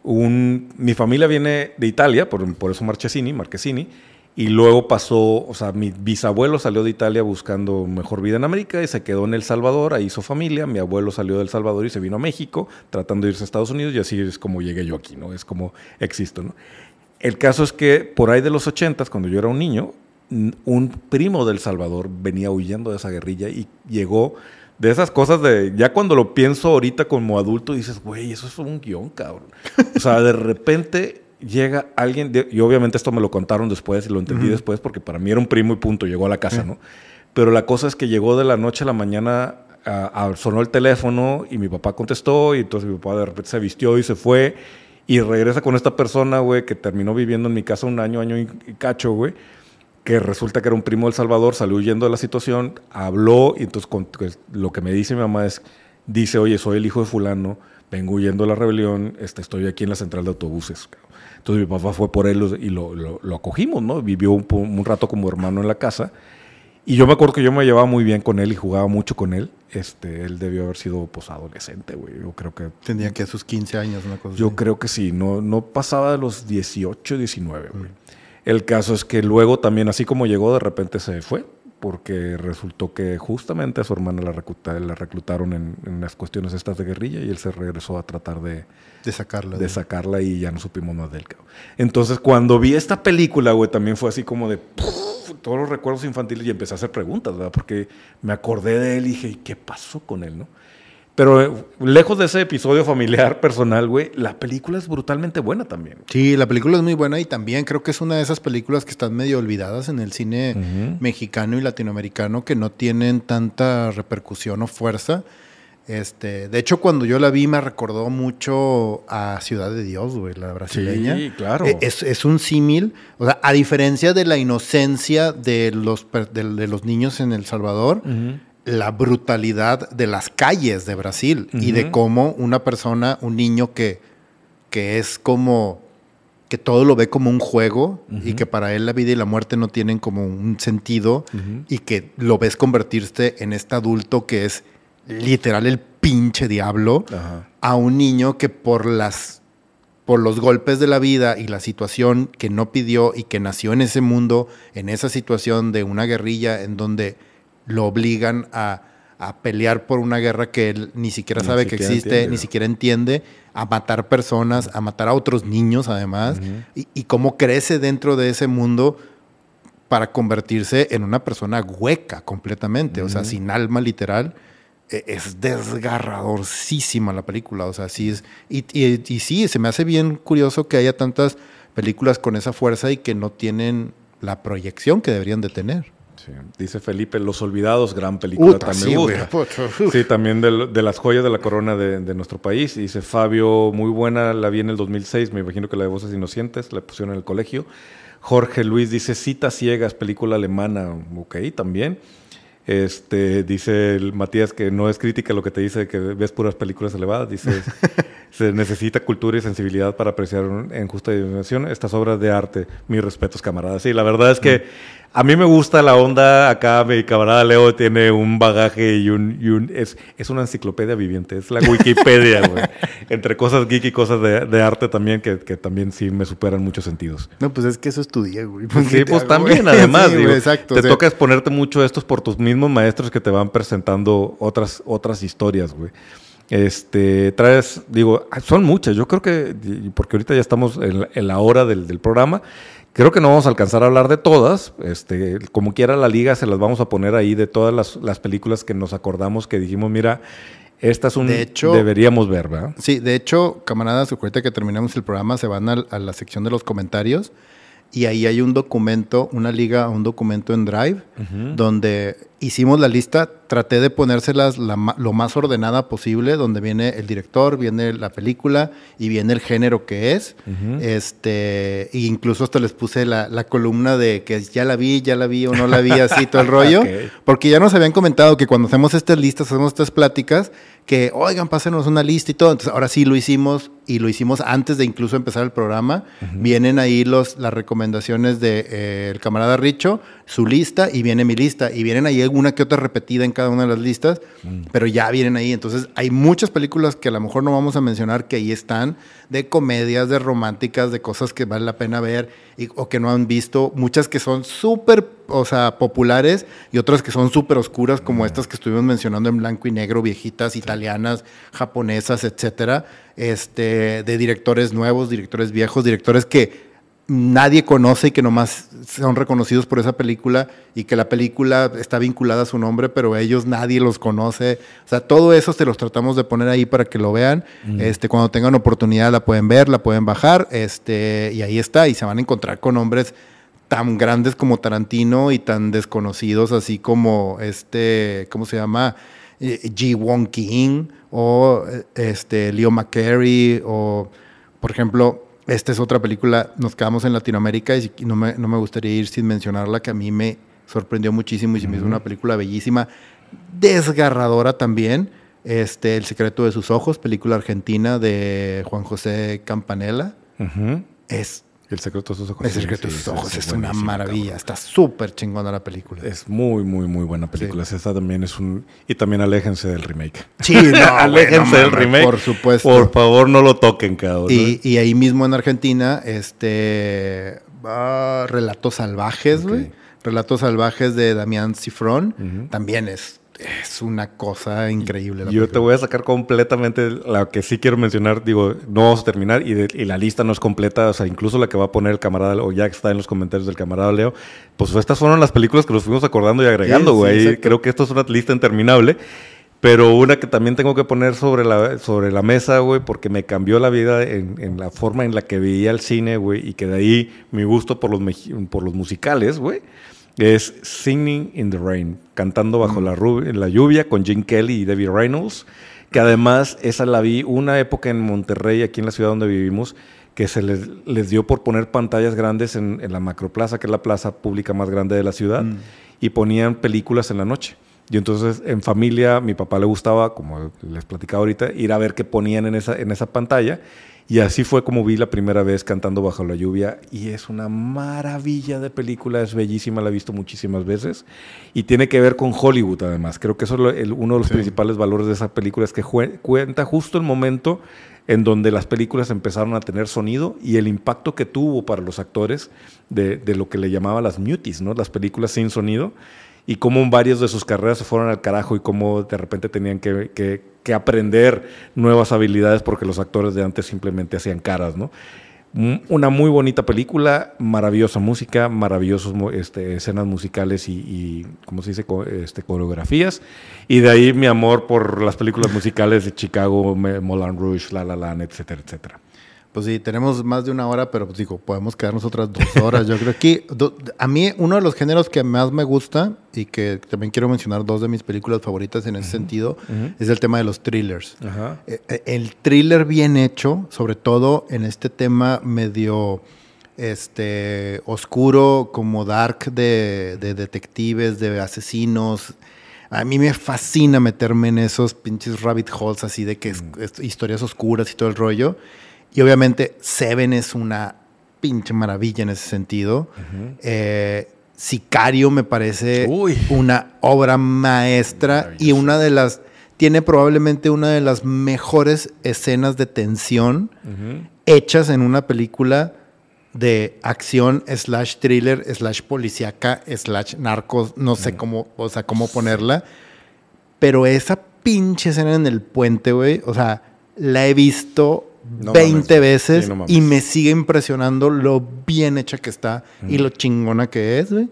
Mi familia viene de Italia, por, eso Marchesini, Marquesini, y luego pasó, o sea, mi bisabuelo salió de Italia buscando mejor vida en América y se quedó en El Salvador, ahí hizo familia, mi abuelo salió del Salvador y se vino a México tratando de irse a Estados Unidos y así es como llegué yo aquí, ¿no? Es como existo, ¿no? El caso es que por ahí de los ochentas, cuando yo era un niño, un primo del Salvador venía huyendo de esa guerrilla y llegó de esas cosas de, ya cuando lo pienso ahorita como adulto, dices, güey, eso es un guion, cabrón. O sea, de repente llega alguien, de- y obviamente esto me lo contaron después y lo entendí después porque para mí era un primo y punto, llegó a la casa, ¿no? Pero la cosa es que llegó de la noche a la mañana, a- a- sonó el teléfono y mi papá contestó y entonces mi papá de repente se vistió y se fue y regresa con esta persona, güey, que terminó viviendo en mi casa un año, año y y cacho, güey que resulta que era un primo del Salvador, salió huyendo de la situación, habló y entonces con- pues, lo que me dice mi mamá es, dice, oye, soy el hijo de fulano, vengo huyendo de la rebelión, este, estoy aquí en la central de autobuses. cabrón". Entonces mi papá fue por él y lo, lo- lo acogimos, ¿no? Vivió un, rato como hermano en la casa. Y yo me acuerdo que yo me llevaba muy bien con él y jugaba mucho con él. Este, él debió haber sido pues adolescente, güey. Yo creo que Tenía que sus 15 años, una cosa yo así. creo que sí, no, no pasaba de los 18, 19, güey. El caso es que luego también, así como llegó, de repente se fue, porque resultó que justamente a su hermana la, recluta- la reclutaron en, en las cuestiones estas de guerrilla y él se regresó a tratar de, De sacarla. de sacarla y ya no supimos más del cabrón. Entonces, cuando vi esta película, güey, también fue así como de todos los recuerdos infantiles y empecé a hacer preguntas, ¿verdad? Porque me acordé de él y dije, "¿Y ¿qué pasó con él, no? Pero eh, lejos de ese episodio familiar, personal, güey, la película es brutalmente buena también. Sí, la película es muy buena y también creo que es una de esas películas que están medio olvidadas en el cine mexicano y latinoamericano que no tienen tanta repercusión o fuerza. Este, de hecho, cuando yo la vi me recordó mucho a Ciudad de Dios, güey, la brasileña. Sí, claro. E- Es, es un símil, o sea, a diferencia de la inocencia de los, de, de los niños en El Salvador, la brutalidad de las calles de Brasil y de cómo una persona, un niño que, que es como que todo lo ve como un juego y que para él la vida y la muerte no tienen como un sentido y que lo ves convertirse en este adulto que es literal el pinche diablo a un niño que por las por los golpes de la vida y la situación que no pidió y que nació en ese mundo, en esa situación de una guerrilla en donde lo obligan a, a pelear por una guerra que él ni siquiera Ni sabe que existe, entiende, ni siquiera entiende, a matar personas, a matar a otros niños además, y, y cómo crece dentro de ese mundo para convertirse en una persona hueca completamente, o sea, sin alma literal. E- Es desgarradorcísima la película, o sea, sí es... Y, y- y sí, se me hace bien curioso que haya tantas películas con esa fuerza y que no tienen la proyección que deberían de tener. Sí. Dice Felipe, Los Olvidados, gran película Uta, también. sí, gusta. Sí, también de, de las joyas de la corona de, de nuestro país. Dice Fabio, muy buena, la vi en el 2006, me imagino que la de Voces Inocentes, la pusieron en el colegio. Jorge Luis dice Citas Ciegas, película alemana, ok, también. Este, dice el Matías que no es crítica lo que te dice que ves puras películas elevadas, dice se necesita cultura y sensibilidad para apreciar en justa dimensión estas obras de arte. Mis respetos, camaradas. Sí, la verdad es que a mí me gusta la onda. Acá mi camarada Leo tiene un bagaje y un, y un- es, es una enciclopedia viviente, es la Wikipedia, güey. Entre cosas geek y cosas de, de arte también, que, que también sí me superan muchos sentidos. No, pues es que eso estudié, güey. Pues ¿Qué sí, pues hago, también, güey? además, Sí, digo, güey, exacto. te o sea, toca exponerte mucho estos por tus mismos maestros que te van presentando otras, otras historias, güey. Este, traes, digo, ah, son muchas, yo creo que, porque ahorita ya estamos en la, en la hora del, del programa, creo que no vamos a alcanzar a hablar de todas, este, como quiera la liga se las vamos a poner ahí de todas las, las películas que nos acordamos que dijimos, mira, esta es un, De hecho- deberíamos ver, ¿verdad? Sí, de hecho, camaradas, ahorita que terminamos el programa, se van a, la sección de los comentarios y ahí hay un documento, una liga, un documento en Drive, donde hicimos la lista, traté de ponérselas la lo más ordenada posible, donde viene el director, viene la película y viene el género que es. este, e incluso hasta les puse la, la columna de que ya la vi, ya la vi o no la vi, así todo el rollo. Porque ya nos habían comentado que cuando hacemos estas listas, hacemos estas pláticas, que, oigan, pásenos una lista y todo. Entonces, ahora sí lo hicimos y lo hicimos antes de incluso empezar el programa. Vienen ahí los, las recomendaciones del de, eh, el camarada Richo, su lista y viene mi lista. Y vienen ahí alguna que otra repetida en cada una de las listas, pero ya vienen ahí. Entonces, hay muchas películas que a lo mejor no vamos a mencionar que ahí están, de comedias, de románticas, de cosas que vale la pena ver y- o que no han visto. Muchas que son súper, o sea, populares y otras que son súper oscuras, como estas que estuvimos mencionando en blanco y negro, viejitas, italianas, japonesas, etcétera. Este, de directores nuevos, directores viejos, directores que nadie conoce y que nomás son reconocidos por esa película y que la película está vinculada a su nombre, pero ellos nadie los conoce. O sea, todo eso se los tratamos de poner ahí para que lo vean. Este, cuando tengan oportunidad la pueden ver, la pueden bajar, este, y ahí está, y se van a encontrar con hombres tan grandes como Tarantino y tan desconocidos así como este, ¿cómo se llama? Eh, G. Won King o este Leo McCarey o por ejemplo, esta es otra película, nos quedamos en Latinoamérica y no me, no me gustaría ir sin mencionarla, que a mí me sorprendió muchísimo y se me hizo una película bellísima, desgarradora también. Este, El secreto de sus ojos, película argentina de Juan José Campanella. Es El secreto de sus ojos. El sí, secreto de sí, sus sí, ojos sí, es una maravilla, cabrón. está súper chingona la película. Es muy, muy, muy buena película. Esta también es un... Y también aléjense del remake. Sí, no, aléjense del remake. Por supuesto. Por favor, no lo toquen, cabrón. Y, y ahí mismo en Argentina, este. ah, Relatos Salvajes, güey. Relatos Salvajes de Damián Cifrón. También es, es una cosa increíble. la Yo te voy a sacar completamente la que sí quiero mencionar. Digo, no vamos a terminar y, de- y la lista no es completa. O sea, incluso la que va a poner el camarada, o ya está en los comentarios del camarada Leo. Pues estas fueron las películas que nos fuimos acordando y agregando, Sí, sí, güey. exacto. Creo que esto es una lista interminable. Pero una que también tengo que poner sobre la, sobre la mesa, güey, porque me cambió la vida en, en la forma en la que veía el cine, güey, y que de ahí mi gusto por los, por los musicales, güey, es Singing in the Rain, cantando bajo la, ru- la lluvia con Gene Kelly y Debbie Reynolds, que además esa la vi una época en Monterrey, aquí en la ciudad donde vivimos, que se les, les dio por poner pantallas grandes en, en la Macroplaza, que es la plaza pública más grande de la ciudad, y ponían películas en la noche. Y entonces en familia, mi papá le gustaba, como les platicaba ahorita, ir a ver qué ponían en esa, en esa pantalla. Y así fue como vi la primera vez cantando bajo la lluvia. Y es una maravilla de película, es bellísima, la he visto muchísimas veces. Y tiene que ver con Hollywood además. Creo que eso es el- uno de los Sí. principales valores de esa película, es que cuenta justo el momento en donde las películas empezaron a tener sonido y el impacto que tuvo para los actores de, de lo que le llamaba las muties, ¿no? las películas sin sonido y cómo varias de sus carreras se fueron al carajo y cómo de repente tenían que, que- aprender nuevas habilidades porque los actores de antes simplemente hacían caras, ¿no? Mm, Una muy bonita película, maravillosa música, maravillosos mu- este, escenas musicales y, y, ¿cómo se dice? Este, coreografías. Y de ahí mi amor por las películas musicales de Chicago, Moulin Rouge, La La Land, etcétera, etcétera. Pues sí, tenemos más de una hora, pero pues digo, podemos quedarnos otras dos horas. Yo creo que do- a mí uno de los géneros que más me gusta y que también quiero mencionar dos de mis películas favoritas en ese sentido es el tema de los thrillers. Eh, eh, El thriller bien hecho, sobre todo en este tema medio este oscuro, como dark de, de detectives, de asesinos. A mí me fascina meterme en esos pinches rabbit holes así de que es, es historias oscuras y todo el rollo. Y obviamente Seven es una pinche maravilla en ese sentido. Eh, Sicario me parece Uy. una obra maestra y una de las tiene probablemente una de las mejores escenas de tensión hechas en una película de acción slash thriller slash policíaca slash narcos no sé cómo o sea cómo ponerla. Pero esa pinche escena en el puente güey o sea la he visto No 20 mames. veces Sí, no mames. y me sigue impresionando lo bien hecha que está y lo chingona que es güey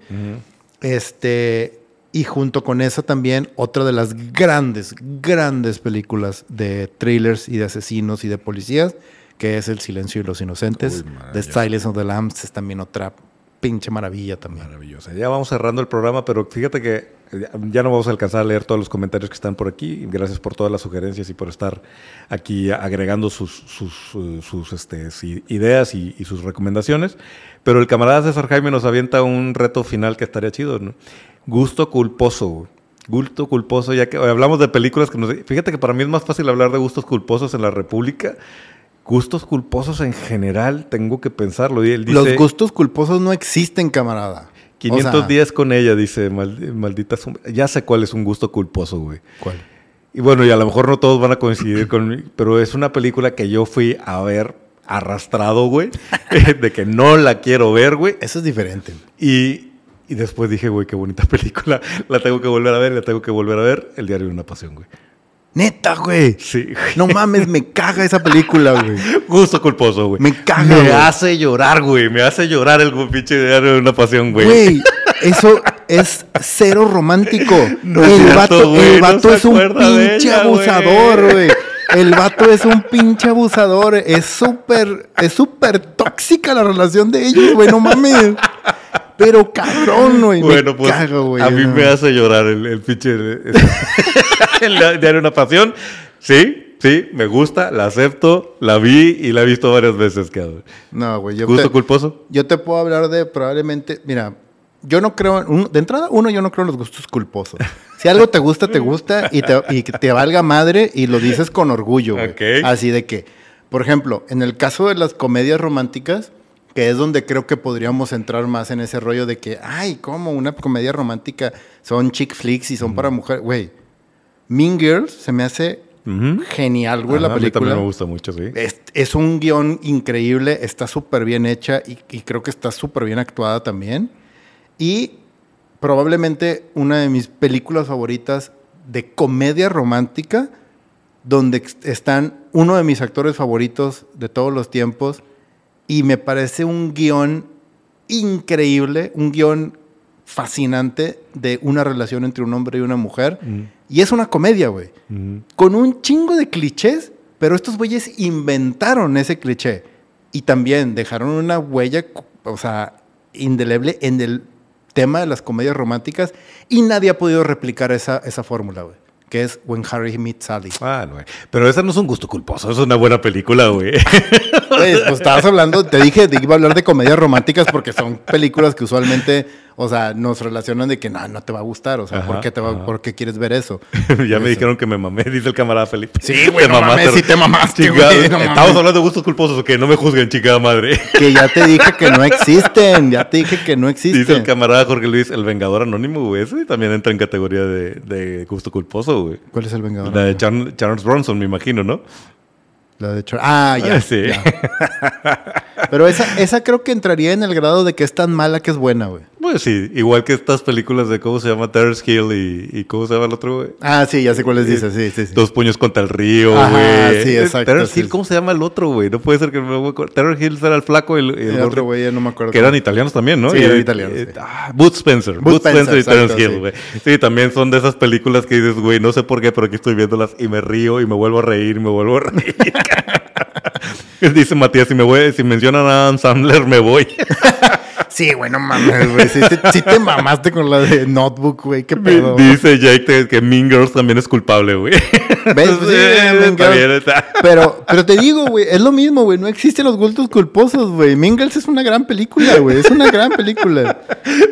este, y junto con esa también, otra de las grandes, grandes películas de thrillers y de asesinos y de policías, que es El silencio de los inocentes. Uy, The. Silence of the Lambs es también otra pinche maravilla también. Maravillosa. Ya vamos cerrando el programa, pero fíjate que ya no vamos a alcanzar a leer todos los comentarios que están por aquí. Gracias por todas las sugerencias y por estar aquí agregando sus, sus, eh, sus, este, ideas y, y sus recomendaciones. Pero el camarada César Jaime nos avienta un reto final que estaría chido, ¿no? Gusto culposo. Gusto culposo, ya que hablamos de películas que nos... Fíjate que para mí es más fácil hablar de gustos culposos en la República. Gustos culposos en general, tengo que pensarlo. Y él dice, Los gustos culposos no existen, camarada. O 500 sea, días con ella, dice, "Maldi- maldita Ya sé cuál es un gusto culposo, güey. ¿Cuál? Y bueno, y a lo mejor no todos van a coincidir conmigo, pero es una película que yo fui a ver arrastrado, güey, de que no la quiero ver, güey. Eso es diferente. Y, y después dije, güey, qué bonita película, la tengo que volver a ver, la tengo que volver a ver, El diario de una pasión, güey. Neta, güey. Sí, güey. No mames, me caga esa película, güey. Gusto culposo, güey. Me caga, Me güey. hace llorar, güey. Me hace llorar el pinche de una pasión, güey. Güey, eso es cero romántico. No el cierto, vato, güey, el vato es un pinche ella, abusador, güey. El vato es un pinche abusador. Es súper, es súper tóxica la relación de ellos, güey. No mames. Pero cabrón, güey. Bueno, me pues caga, güey. a mí no. me hace llorar el, el pinche... diario una pasión. Sí, sí, me gusta, la acepto, la vi y la he visto varias veces, cabrón. No, güey. Yo ¿Gusto te, culposo? yo te puedo hablar de probablemente. Mira, yo no creo. un- de entrada, uno, yo no creo en los gustos culposos. Si algo te gusta, te gusta y te, y que te valga madre y lo dices con orgullo, güey. Ok. Así de que, por ejemplo, en el caso de las comedias románticas, que es donde creo que podríamos entrar más en ese rollo de que, ay, ¿cómo? Una comedia romántica son chick flicks y son para mujeres. Güey, Mean Girls se me hace genial, güey, la A mí también película. me gusta mucho, sí. Es, es un guion increíble, está súper bien hecha y, y creo que está súper bien actuada también. Y probablemente una de mis películas favoritas de comedia romántica, donde están uno de mis actores favoritos de todos los tiempos y me parece un guion increíble, un guion fascinante de una relación entre un hombre y una mujer. Mm. Y es una comedia, güey con un chingo de clichés, pero estos güeyes inventaron ese cliché y también dejaron una huella, o sea, indeleble en el tema de las comedias románticas y nadie ha podido replicar esa, esa fórmula, güey, que es When Harry Meets Sally. Ah, no, güey. Pero esa no es un gusto culposo, es una buena película, güey. Güey, pues estabas hablando, te dije que iba a hablar de comedias románticas porque son películas que usualmente, o sea, nos relacionan de que no, no te va a gustar, o sea, Ajá, ¿por, qué te va. ¿por qué quieres ver eso? ya me dijeron que me mamé, dice el camarada Felipe. Sí, güey, mames, sí te mamaste, Chingado. güey, no Estamos mames. hablando de gustos culposos, o que no me juzguen, chingada madre. Que ya te dije que no existen, ya te dije que no Dice el existen. camarada Jorge Luis, el Vengador Anónimo, güey. Ese también entra en categoría de, de gusto culposo, güey. ¿Cuál es el Vengador? La de Char- Charles Bronson, me imagino, ¿no? La de Char- Ah, ya. Sí. ya. Pero esa, esa creo que entraría en el grado de que es tan mala que es buena, güey. Pues sí, igual que estas películas de cómo se llama Terrence Hill y, y cómo se llama el otro, güey. Ah, sí, ya sé cuáles dices, sí, sí, sí. Dos puños contra el río, Ajá, güey. sí, exacto, Terrence sí. Hill, ¿cómo se llama el otro, güey? No puede ser que me voy a acordar. Terrence Hill era el flaco y el, otro güey, ya no me acuerdo. Que eran italianos también, ¿no? Sí, Y- eran italianos, eh, sí. ah, Boots Spencer. Boots Spencer, Spencer, y Terrence Hill, sí. güey. Sí. también son de esas películas que dices, güey, no sé por qué, pero aquí estoy viéndolas y me río y me vuelvo a reír y me vuelvo a reír. Dice Matías, si me voy, si mencionan a Adam Sandler, me voy. Sí, güey, no mames, güey. Sí, te- sí te mamaste con la de Notebook, güey. Qué pedo. Dice Jake que- Mean Girls también es culpable, güey. ¿Ves? Sí, Mean Girls. Pero, pero te digo, güey, es lo mismo, güey. No existen los gustos culposos, güey. Mingles es una gran película, güey. Es una gran película.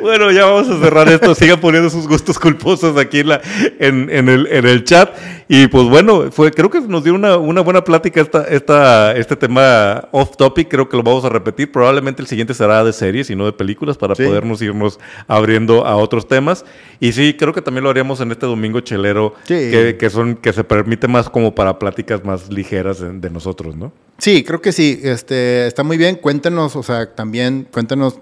Bueno, ya vamos a cerrar esto. Sigan poniendo sus gustos culposos aquí en, la, en, en el, en el chat. Y pues bueno, fue, creo que nos dio una, una buena plática esta, esta, este tema off topic. Creo que lo vamos a repetir. Probablemente el siguiente será de series y no de películas para Sí. podernos irnos abriendo a otros temas. Y sí, creo que también lo haríamos en este domingo chelero, Sí. que, que son, que se permite más como para pláticas más ligeras de, de nosotros, ¿no? Sí, creo que sí. Este, está muy bien. Cuéntenos, o sea, también cuéntenos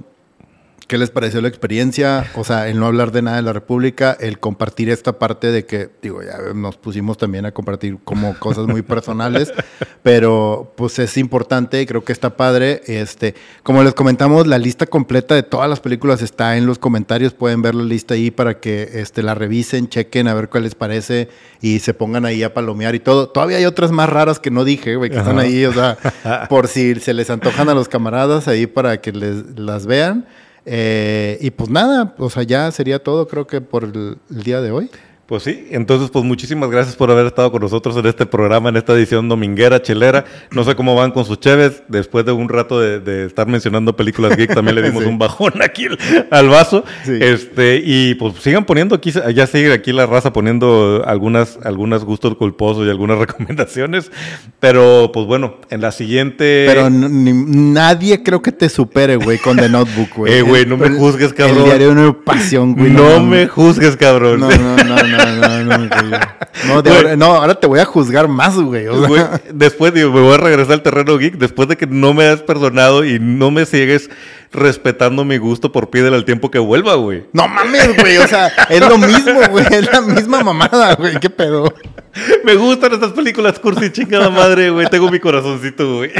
qué les pareció la experiencia. O sea, el no hablar de nada de la República, el compartir esta parte de que, digo, ya nos pusimos también a compartir como cosas muy personales, pero pues es importante y creo que está padre. Este, como les comentamos, la lista completa de todas las películas está en los comentarios. Pueden ver la lista ahí para que este, la revisen, chequen a ver cuál les parece y se pongan ahí a palomear y todo. Todavía hay otras más raras que no dije, güey, que están Ajá. ahí, o sea, por si se les antojan a los camaradas ahí para que les, las vean. Eh, y pues nada, o sea, ya sería todo, creo que por el, el día de hoy. Pues sí, entonces pues muchísimas gracias por haber estado con nosotros en este programa, en esta edición dominguera, chelera. No sé cómo van con sus cheves, después de un rato de, de estar mencionando películas geek, también le dimos Sí. un bajón aquí al- al vaso. Sí. Este, y pues sigan poniendo aquí, ya sigue aquí la raza poniendo algunas, algunas gustos culposos y algunas recomendaciones. Pero pues bueno, en la siguiente. Pero ni- nadie creo que te supere, güey, con The Notebook, güey. Eh, güey, no me juzgues, cabrón. El diario de una pasión, güey. no mames. me juzgues, cabrón. No, no, no, no, no, no. No, de Güey. ahora, no, ahora te voy a juzgar más, güey. o sea. Güey, después digo, me voy a regresar al terreno geek después de que no me has perdonado y no me sigues respetando mi gusto por pídele al tiempo que vuelva, güey. No mames, güey. O sea, es lo mismo, güey. Es la misma mamada, güey. ¿Qué pedo? Me gustan estas películas cursi, chingada madre, güey. Tengo mi corazoncito, güey.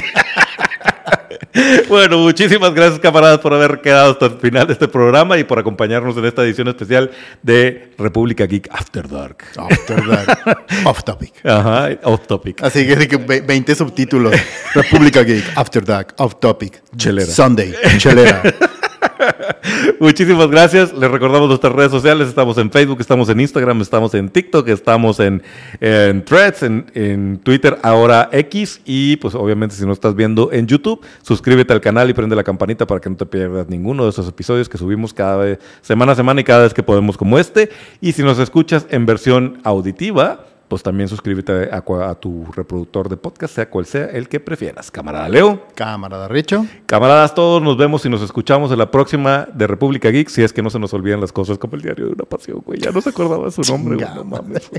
Bueno, muchísimas gracias, camaradas, por haber quedado hasta el final de este programa y por acompañarnos en esta edición especial de República Geek After Dark. After that. Off topic. Ajá, off topic. Así que, así que ve- 20 subtítulos. República Geek, After Dark, Off Topic. Chelera. Sunday, Chelera. Muchísimas gracias. Les recordamos nuestras redes sociales. Estamos en Facebook, estamos en Instagram, estamos en TikTok, estamos en, Threads, en, en Twitter, ahora X. Y pues obviamente si no estás viendo en YouTube, suscríbete al canal y prende la campanita para que no te pierdas ninguno de esos episodios que subimos cada vez, semana a semana y cada vez que podemos como este. Y si nos escuchas en versión auditiva, pues también suscríbete a, tu reproductor de podcast, sea cual sea el que prefieras. Camarada Leo. Camarada Richo. Camaradas, todos nos vemos y nos escuchamos en la próxima de República Geek. Si es que no se nos olvidan las cosas como el diario de una pasión, güey. Ya no se acordaba su nombre, No mames.